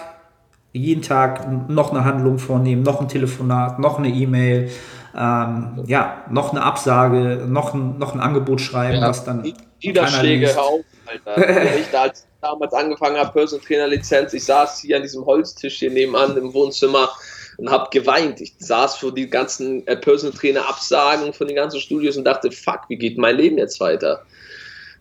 jeden Tag noch eine Handlung vornehmen, noch ein Telefonat, noch eine E-Mail, ähm, ja, noch eine Absage, noch ein, noch ein Angebot schreiben, ja, was dann. Niederschläge auf, Alter. ich da als damals angefangen habe, Personal Trainer Lizenz, ich saß hier an diesem Holztisch hier nebenan im Wohnzimmer und habe geweint. Ich saß vor die ganzen äh, Personal Trainer Absagen von den ganzen Studios und dachte, fuck, wie geht mein Leben jetzt weiter?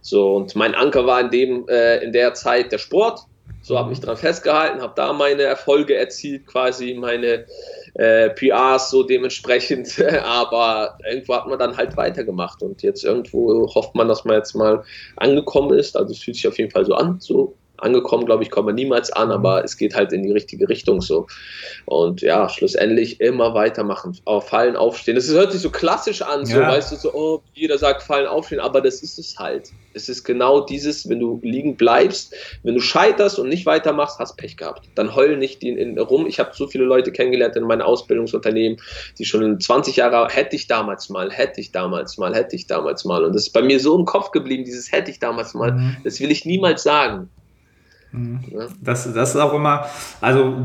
So, und mein Anker war in, dem, äh, in der Zeit der Sport. So habe ich daran festgehalten, habe da meine Erfolge erzielt, quasi meine äh, PRs so dementsprechend. Aber irgendwo hat man dann halt weitergemacht und jetzt irgendwo hofft man, dass man jetzt mal angekommen ist. Also es fühlt sich auf jeden Fall so an, so angekommen, glaube ich, kommen wir niemals an, aber es geht halt in die richtige Richtung so. Und ja, schlussendlich immer weitermachen, fallen, aufstehen. Das hört sich so klassisch an, so, ja. weißt du, so, oh, jeder sagt fallen, aufstehen, aber das ist es halt. Es ist genau dieses, wenn du liegen bleibst, wenn du scheiterst und nicht weitermachst, hast Pech gehabt. Dann heul nicht in, in, rum. Ich habe so viele Leute kennengelernt in meinem Ausbildungsunternehmen, die schon 20 Jahre, hätte ich damals mal, hätte ich damals mal, hätte ich damals mal. Und das ist bei mir so im Kopf geblieben, dieses hätte ich damals mal. Mhm. Das will ich niemals sagen. Das, das ist auch immer, also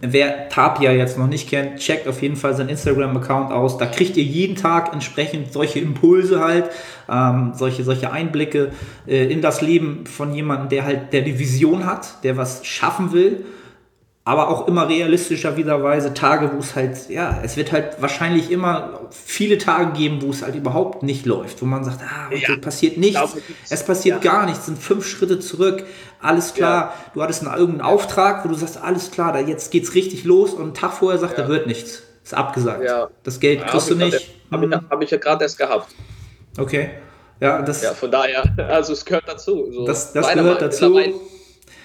wer Tapia jetzt noch nicht kennt, checkt auf jeden Fall seinen Instagram-Account aus. Da kriegt ihr jeden Tag entsprechend solche Impulse halt, ähm, solche, solche Einblicke äh, in das Leben von jemandem, der halt, der die Vision hat, der was schaffen will aber auch immer realistischer wiederweise Tage, wo es halt, ja, es wird halt wahrscheinlich immer viele Tage geben, wo es halt überhaupt nicht läuft, wo man sagt, ah, ja, passiert nichts, glaube, es passiert ja. gar nichts, sind fünf Schritte zurück, alles klar, ja. du hattest einen, irgendeinen Auftrag, wo du sagst, alles klar, da jetzt geht's richtig los und einen Tag vorher sagt, da wird nichts, ist abgesagt, das Geld kriegst du nicht. Habe ich, hab ich ja gerade erst gehabt. Okay. Ja, das, ja, von daher, also es gehört dazu. So das das gehört dazu.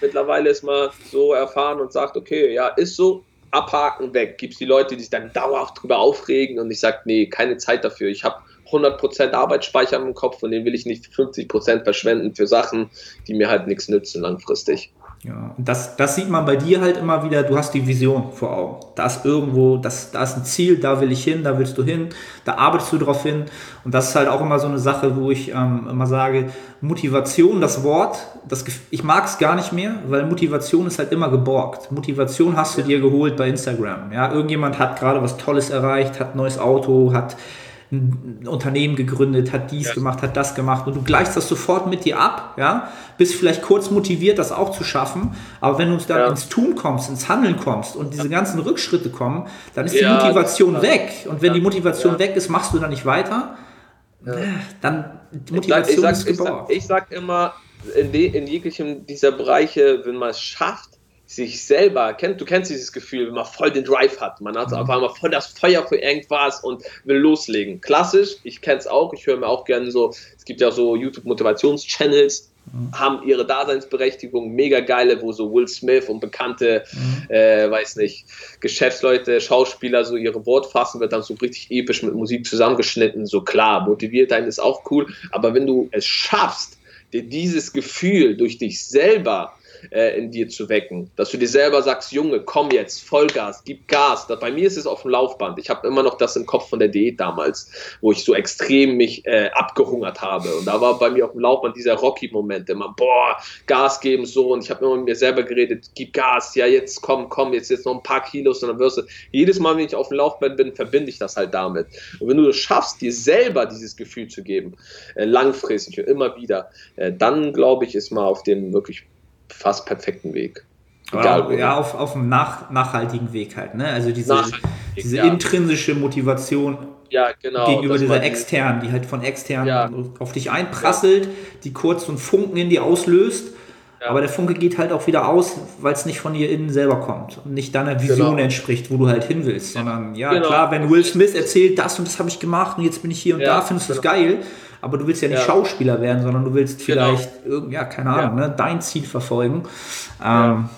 Mittlerweile ist man so erfahren und sagt, okay, ja, ist so, abhaken, weg. Gibt es die Leute, die sich dann dauerhaft drüber aufregen und ich sage, nee, keine Zeit dafür. Ich habe 100% Arbeitsspeicher im Kopf und den will ich nicht 50% verschwenden für Sachen, die mir halt nichts nützen langfristig. Ja, und das, das sieht man bei dir halt immer wieder, du hast die Vision vor Augen. Da ist irgendwo, das, da ist ein Ziel, da will ich hin, da willst du hin, da arbeitest du drauf hin. Und das ist halt auch immer so eine Sache, wo ich ähm, immer sage, Motivation, das Wort, das, ich mag es gar nicht mehr, weil Motivation ist halt immer geborgt. Motivation hast du dir geholt bei Instagram. Ja, irgendjemand hat gerade was Tolles erreicht, hat neues Auto, hat ein Unternehmen gegründet, hat dies ja. gemacht, hat das gemacht. Und du gleichst das sofort mit dir ab, ja, bist vielleicht kurz motiviert, das auch zu schaffen, aber wenn du dann ja. ins Tun kommst, ins Handeln kommst und diese ganzen Rückschritte kommen, dann ist die Motivation weg. Und wenn die Motivation weg ist, machst du dann nicht weiter, äh, dann die Motivation ich sag, ist geborgt. Ich sag, ich sag immer, in, in jeglichem dieser Bereiche, wenn man es schafft, sich selber kennt, du kennst dieses Gefühl, wenn man voll den Drive hat, man hat mhm. auf einmal voll das Feuer für irgendwas und will loslegen. Klassisch, ich kenne es auch, ich höre mir auch gerne so, es gibt ja so YouTube-Motivations-Channels, mhm. haben ihre Daseinsberechtigung, mega geile, wo so Will Smith und bekannte, mhm. äh, weiß nicht, Geschäftsleute, Schauspieler so ihre Wort fassen, wird dann so richtig episch mit Musik zusammengeschnitten, so klar, motiviert einen ist auch cool, aber wenn du es schaffst, dir dieses Gefühl durch dich selber äh, in dir zu wecken. Dass du dir selber sagst, Junge, komm jetzt, Vollgas, gib Gas. Das, bei mir ist es auf dem Laufband. Ich habe immer noch das im Kopf von der Diät damals, wo ich so extrem mich äh, abgehungert habe. Und da war bei mir auf dem Laufband dieser Rocky-Moment, immer, boah, Gas geben, so. Und ich habe immer mit mir selber geredet, gib Gas, ja, jetzt komm, komm, jetzt, jetzt noch ein paar Kilos und dann wirst du. Jedes Mal, wenn ich auf dem Laufband bin, verbinde ich das halt damit. Und wenn du es schaffst, dir selber dieses Gefühl zu geben, äh, langfristig und immer wieder, äh, dann glaube ich, ist man auf dem wirklich fast perfekten Weg. Egal, ja, auf, auf einem nach, nachhaltigen Weg halt. Ne? Also diese, diese ja. intrinsische Motivation ja, genau, gegenüber dieser externen, die halt von extern ja. auf dich einprasselt, die kurz so einen Funken in dir auslöst. Aber der Funke geht halt auch wieder aus, weil es nicht von dir innen selber kommt und nicht deiner Vision genau. entspricht, wo du halt hin willst. Sondern ja, genau. klar, wenn Will Smith erzählt, das und das habe ich gemacht und jetzt bin ich hier und da, findest du das genau. geil aber du willst ja nicht ja. Schauspieler werden, sondern du willst genau. vielleicht, genau. ja, keine Ahnung, ja. Ne, dein Ziel verfolgen. Ähm,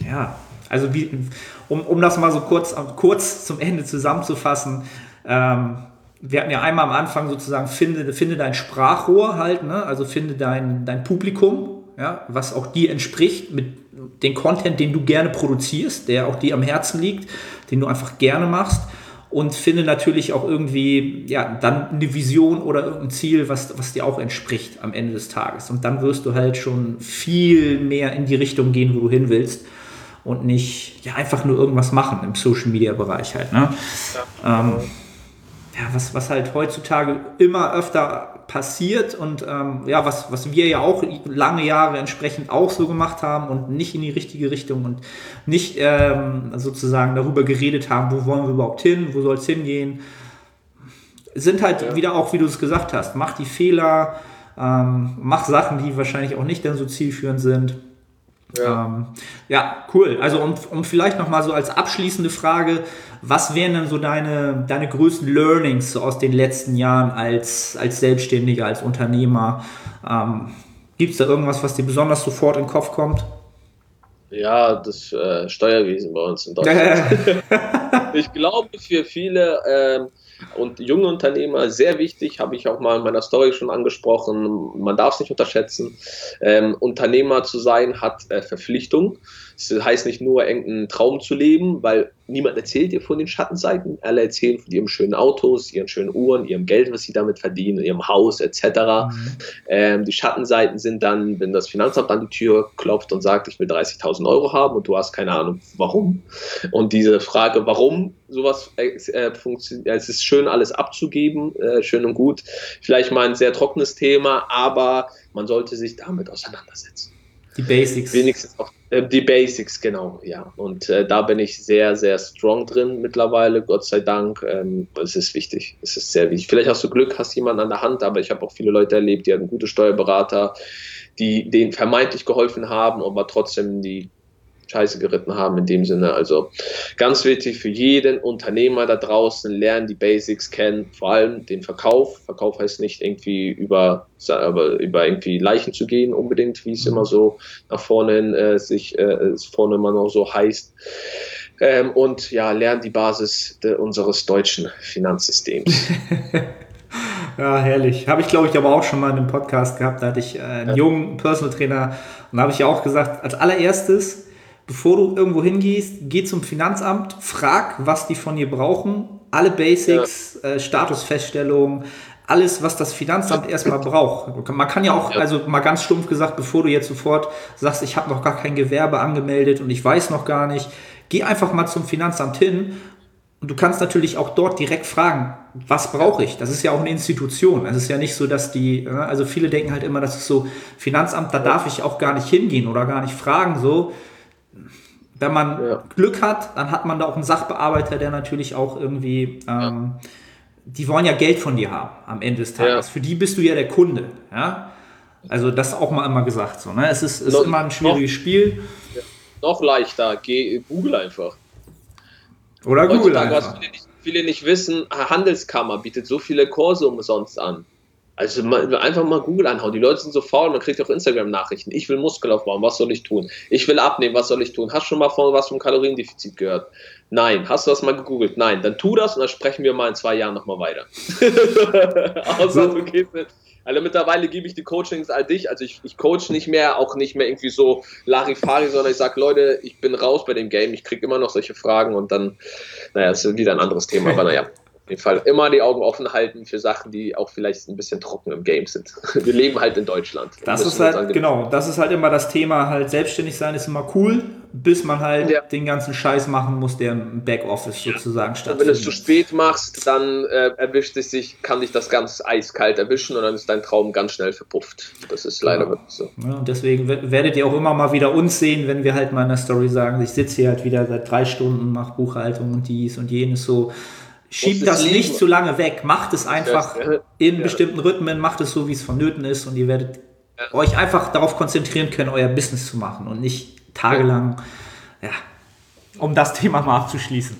ja. also wie, um, um das mal so kurz, kurz zum Ende zusammenzufassen, ähm, wir hatten ja einmal am Anfang sozusagen, finde, finde dein Sprachrohr halt, ne? also finde dein, dein Publikum, ja, was auch dir entspricht mit dem Content, den du gerne produzierst, der auch dir am Herzen liegt, den du einfach gerne machst und finde natürlich auch irgendwie, ja, dann eine Vision oder irgendein Ziel, was, was dir auch entspricht am Ende des Tages. Und dann wirst du halt schon viel mehr in die Richtung gehen, wo du hin willst und nicht, ja, einfach nur irgendwas machen im Social Media Bereich halt, ne? Ja. Ähm, ja, was, was halt heutzutage immer öfter passiert und ähm, ja, was, was wir ja auch lange Jahre entsprechend auch so gemacht haben und nicht in die richtige Richtung und nicht ähm, sozusagen darüber geredet haben, wo wollen wir überhaupt hin, wo soll es hingehen, sind halt ja. wieder auch, wie du es gesagt hast, mach die Fehler, ähm, mach Sachen, die wahrscheinlich auch nicht dann so zielführend sind. Ja, ähm, ja cool. Also um, um vielleicht nochmal so als abschließende Frage, was wären denn so deine, deine größten Learnings aus den letzten Jahren als, als Selbstständiger, als Unternehmer? Ähm, Gibt es da irgendwas, was dir besonders sofort in den Kopf kommt? Ja, das äh, Steuerwesen bei uns in Deutschland. ich glaube, für viele ähm, und junge Unternehmer sehr wichtig, habe ich auch mal in meiner Story schon angesprochen. Man darf es nicht unterschätzen. Ähm, Unternehmer zu sein hat äh, Verpflichtung. Das heißt nicht nur, irgendeinen Traum zu leben, weil niemand erzählt dir von den Schattenseiten. Alle erzählen von ihren schönen Autos, ihren schönen Uhren, ihrem Geld, was sie damit verdienen, ihrem Haus etc. Mhm. Ähm, die Schattenseiten sind dann, wenn das Finanzamt an die Tür klopft und sagt, ich will 30.000 Euro haben und du hast keine Ahnung, warum. Und diese Frage, warum sowas äh, funktioniert, es ist schön, alles abzugeben, äh, schön und gut. Vielleicht mal ein sehr trockenes Thema, aber man sollte sich damit auseinandersetzen. Die Basics. Wenigstens auch äh, die Basics, genau, ja. Und äh, da bin ich sehr, sehr strong drin mittlerweile, Gott sei Dank. Ähm, es ist wichtig, es ist sehr wichtig. Vielleicht hast du Glück, hast jemanden an der Hand, aber ich habe auch viele Leute erlebt, die hatten gute Steuerberater, die denen vermeintlich geholfen haben, aber trotzdem die Scheiße geritten haben in dem Sinne. Also ganz wichtig für jeden Unternehmer da draußen, lernen die Basics kennen, vor allem den Verkauf. Verkauf heißt nicht irgendwie über, über irgendwie Leichen zu gehen unbedingt, wie es immer so nach vorne hin, äh, sich äh, vorne immer noch so heißt. Ähm, und ja, lernen die Basis de, unseres deutschen Finanzsystems. Ja, herrlich. Habe ich, glaube ich, aber auch schon mal in einem Podcast gehabt. Da hatte ich äh, einen jungen Personal Trainer und da habe ich ja auch gesagt, als allererstes, bevor du irgendwo hingehst, geh zum Finanzamt, frag, was die von dir brauchen. Alle Basics, äh, Statusfeststellung, alles, was das Finanzamt erstmal braucht. Man kann ja auch, also mal ganz stumpf gesagt, bevor du jetzt sofort sagst, ich habe noch gar kein Gewerbe angemeldet und ich weiß noch gar nicht, geh einfach mal zum Finanzamt hin und du kannst natürlich auch dort direkt fragen, was brauche ich? Das ist ja auch eine Institution. Es ist ja nicht so, dass die, ne, also viele denken halt immer, das ist so Finanzamt, da darf ich auch gar nicht hingehen oder gar nicht fragen. So, wenn man Ja. Glück hat, dann hat man da auch einen Sachbearbeiter, der natürlich auch irgendwie, ähm, die wollen ja Geld von dir haben am Ende des Tages. Ja. Für die bist du ja der Kunde. Ja? Also das auch mal immer gesagt. So, ne? Es ist, ist Noch- immer ein schwieriges Spiel. Noch leichter, geh Google einfach. Oder Google Heutzutage, was einfach. viele nicht, viele nicht wissen, Handelskammer bietet so viele Kurse umsonst an. Also einfach mal Google anhauen. Die Leute sind so faul, man kriegt auch Instagram-Nachrichten. Ich will Muskel aufbauen, was soll ich tun? Ich will abnehmen, was soll ich tun? Hast du schon mal von was vom Kaloriendefizit gehört? Nein. Hast du das mal gegoogelt? Nein. Dann tu das und dann sprechen wir mal in zwei Jahren nochmal weiter. Außer du gehst mit. Also mittlerweile gebe ich die Coachings all dich. Also ich, ich coach nicht mehr, auch nicht mehr irgendwie so Larifari, sondern ich sage, Leute, ich bin raus bei dem Game. Ich kriege immer noch solche Fragen und dann, naja, ist wieder ein anderes Thema. Aber naja, auf jeden Fall immer die Augen offen halten für Sachen, die auch vielleicht ein bisschen trocken im Game sind. Wir leben halt in Deutschland. Das ist halt, genau, das ist halt immer das Thema, halt selbstständig sein ist immer cool, bis man halt Ja. den ganzen Scheiß machen muss, der im Backoffice sozusagen Und stattfindet. wenn du es zu spät machst, dann äh, erwischt es sich, kann dich das ganz eiskalt erwischen und dann ist dein Traum ganz schnell verpufft. Das ist leider Genau. so. Ja, und deswegen we- werdet ihr auch immer mal wieder uns sehen, wenn wir halt mal in der Story sagen, ich sitze hier halt wieder seit drei Stunden, mache Buchhaltung und dies und jenes so. Schiebt das lieben. nicht zu lange weg, macht es einfach Ja. in Ja. bestimmten Rhythmen, macht es so, wie es vonnöten ist und ihr werdet euch einfach darauf konzentrieren können, euer Business zu machen und nicht tagelang, ja, um das Thema mal abzuschließen.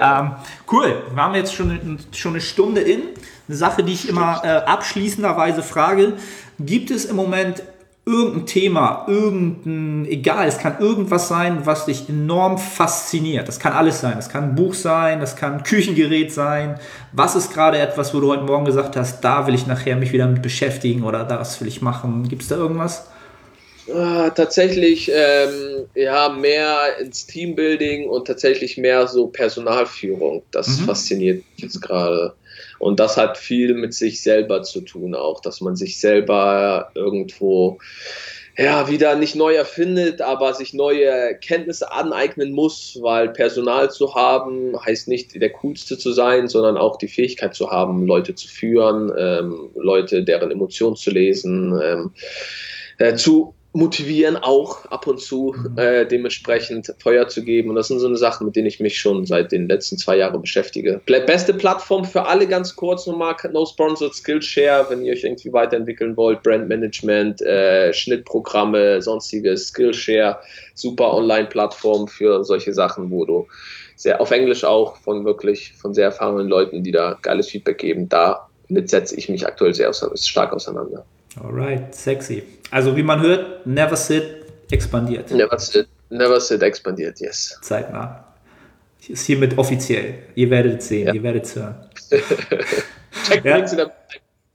Ähm, cool, wir haben jetzt schon, schon eine Stunde in. Eine Sache, die ich immer äh, abschließenderweise frage, gibt es im Moment irgendein Thema, irgendein, egal, es kann irgendwas sein, was dich enorm fasziniert. Das kann alles sein. Das kann ein Buch sein, das kann ein Küchengerät sein. Was ist gerade etwas, wo du heute Morgen gesagt hast, da will ich nachher mich wieder mit beschäftigen oder das will ich machen? Gibt es da irgendwas? Ah, tatsächlich ähm, ja mehr ins Teambuilding und tatsächlich mehr so Personalführung. Das Mhm. fasziniert mich jetzt gerade. Und das hat viel mit sich selber zu tun auch, dass man sich selber irgendwo ja wieder nicht neu erfindet, aber sich neue Kenntnisse aneignen muss, weil Personal zu haben heißt nicht der coolste zu sein, sondern auch die Fähigkeit zu haben, Leute zu führen, ähm, Leute deren Emotionen zu lesen. Ähm, äh, zu motivieren, auch ab und zu äh, dementsprechend Feuer zu geben. Und das sind so eine Sachen, mit denen ich mich schon seit den letzten zwei Jahren beschäftige. Beste Plattform für alle ganz kurz nochmal, No Sponsored Skillshare, wenn ihr euch irgendwie weiterentwickeln wollt, Brandmanagement, äh, Schnittprogramme, sonstiges Skillshare, super Online-Plattform für solche Sachen, wo du sehr auf Englisch auch von wirklich von sehr erfahrenen Leuten, die da geiles Feedback geben, da setze ich mich aktuell sehr stark auseinander. Alright, sexy. Also wie man hört, Never Sit expandiert. Never sit, never sit expandiert, yes. Zeitnah. Ist hiermit offiziell. Ihr werdet es sehen, Ja. ihr werdet es hören. Check Ja. In der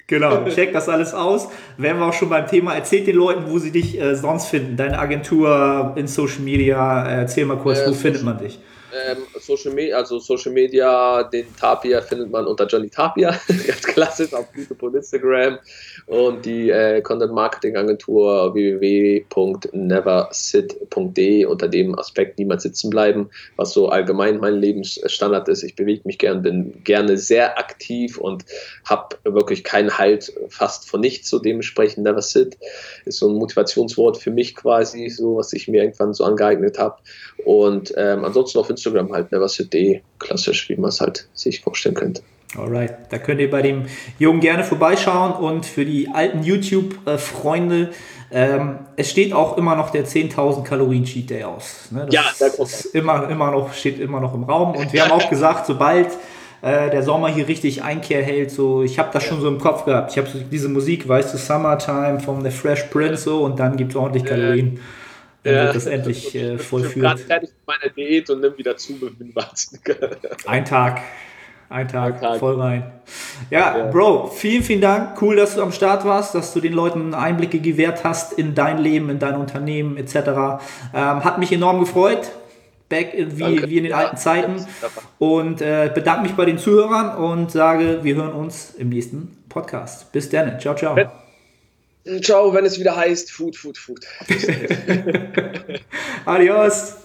Genau, check das alles aus. Wären wir auch schon beim Thema. Erzähl den Leuten, wo sie dich äh, sonst finden. Deine Agentur in Social Media. Äh, erzähl mal kurz, Äh, wo findet man dich? ähm, Social Media, also Social Media, den Tapia findet man unter Johnny Tapia, ganz klassisch auf YouTube und Instagram und die äh, Content Marketing Agentur www.neversit.de unter dem Aspekt niemals sitzen bleiben, was so allgemein mein Lebensstandard ist. Ich bewege mich gern, bin gerne sehr aktiv und habe wirklich keinen Halt fast von nichts, so dementsprechend Never Sit ist so ein Motivationswort für mich quasi, so was ich mir irgendwann so angeeignet habe. Und ähm, ansonsten auf Instagram halt neversit.de, klassisch, wie man es halt sich vorstellen könnte. Alright, da könnt ihr bei dem Jungen gerne vorbeischauen und für die alten YouTube-Freunde, ähm, es steht auch immer noch der 10.000 Kalorien Cheat Day aus. Ne? Das Ja, da kommt ist immer, immer noch, steht immer noch im Raum und wir haben auch gesagt, sobald äh, der Sommer hier richtig Einkehr hält, so, ich habe das schon so im Kopf gehabt. Ich habe so diese Musik, weißt du, Summertime von The Fresh Prince so und dann gibt es ordentlich Kalorien. Dann wird das endlich äh, Ich bin gerade vollführt. fertig mit meiner Diät und nimm wieder zu mit dem. Ein Tag. Ein Tag, Tag. voll rein. Ja, Ja. Bro, vielen, vielen Dank. Cool, dass du am Start warst, dass du den Leuten Einblicke gewährt hast in dein Leben, in dein Unternehmen etc. Ähm, hat mich enorm gefreut. Back in, wie, Danke. wie in den alten Zeiten. Und äh, bedanke mich bei den Zuhörern und sage, wir hören uns im nächsten Podcast. Bis dann. Ciao, ciao. Ciao, wenn es wieder heißt Food, Food, Food. Adios.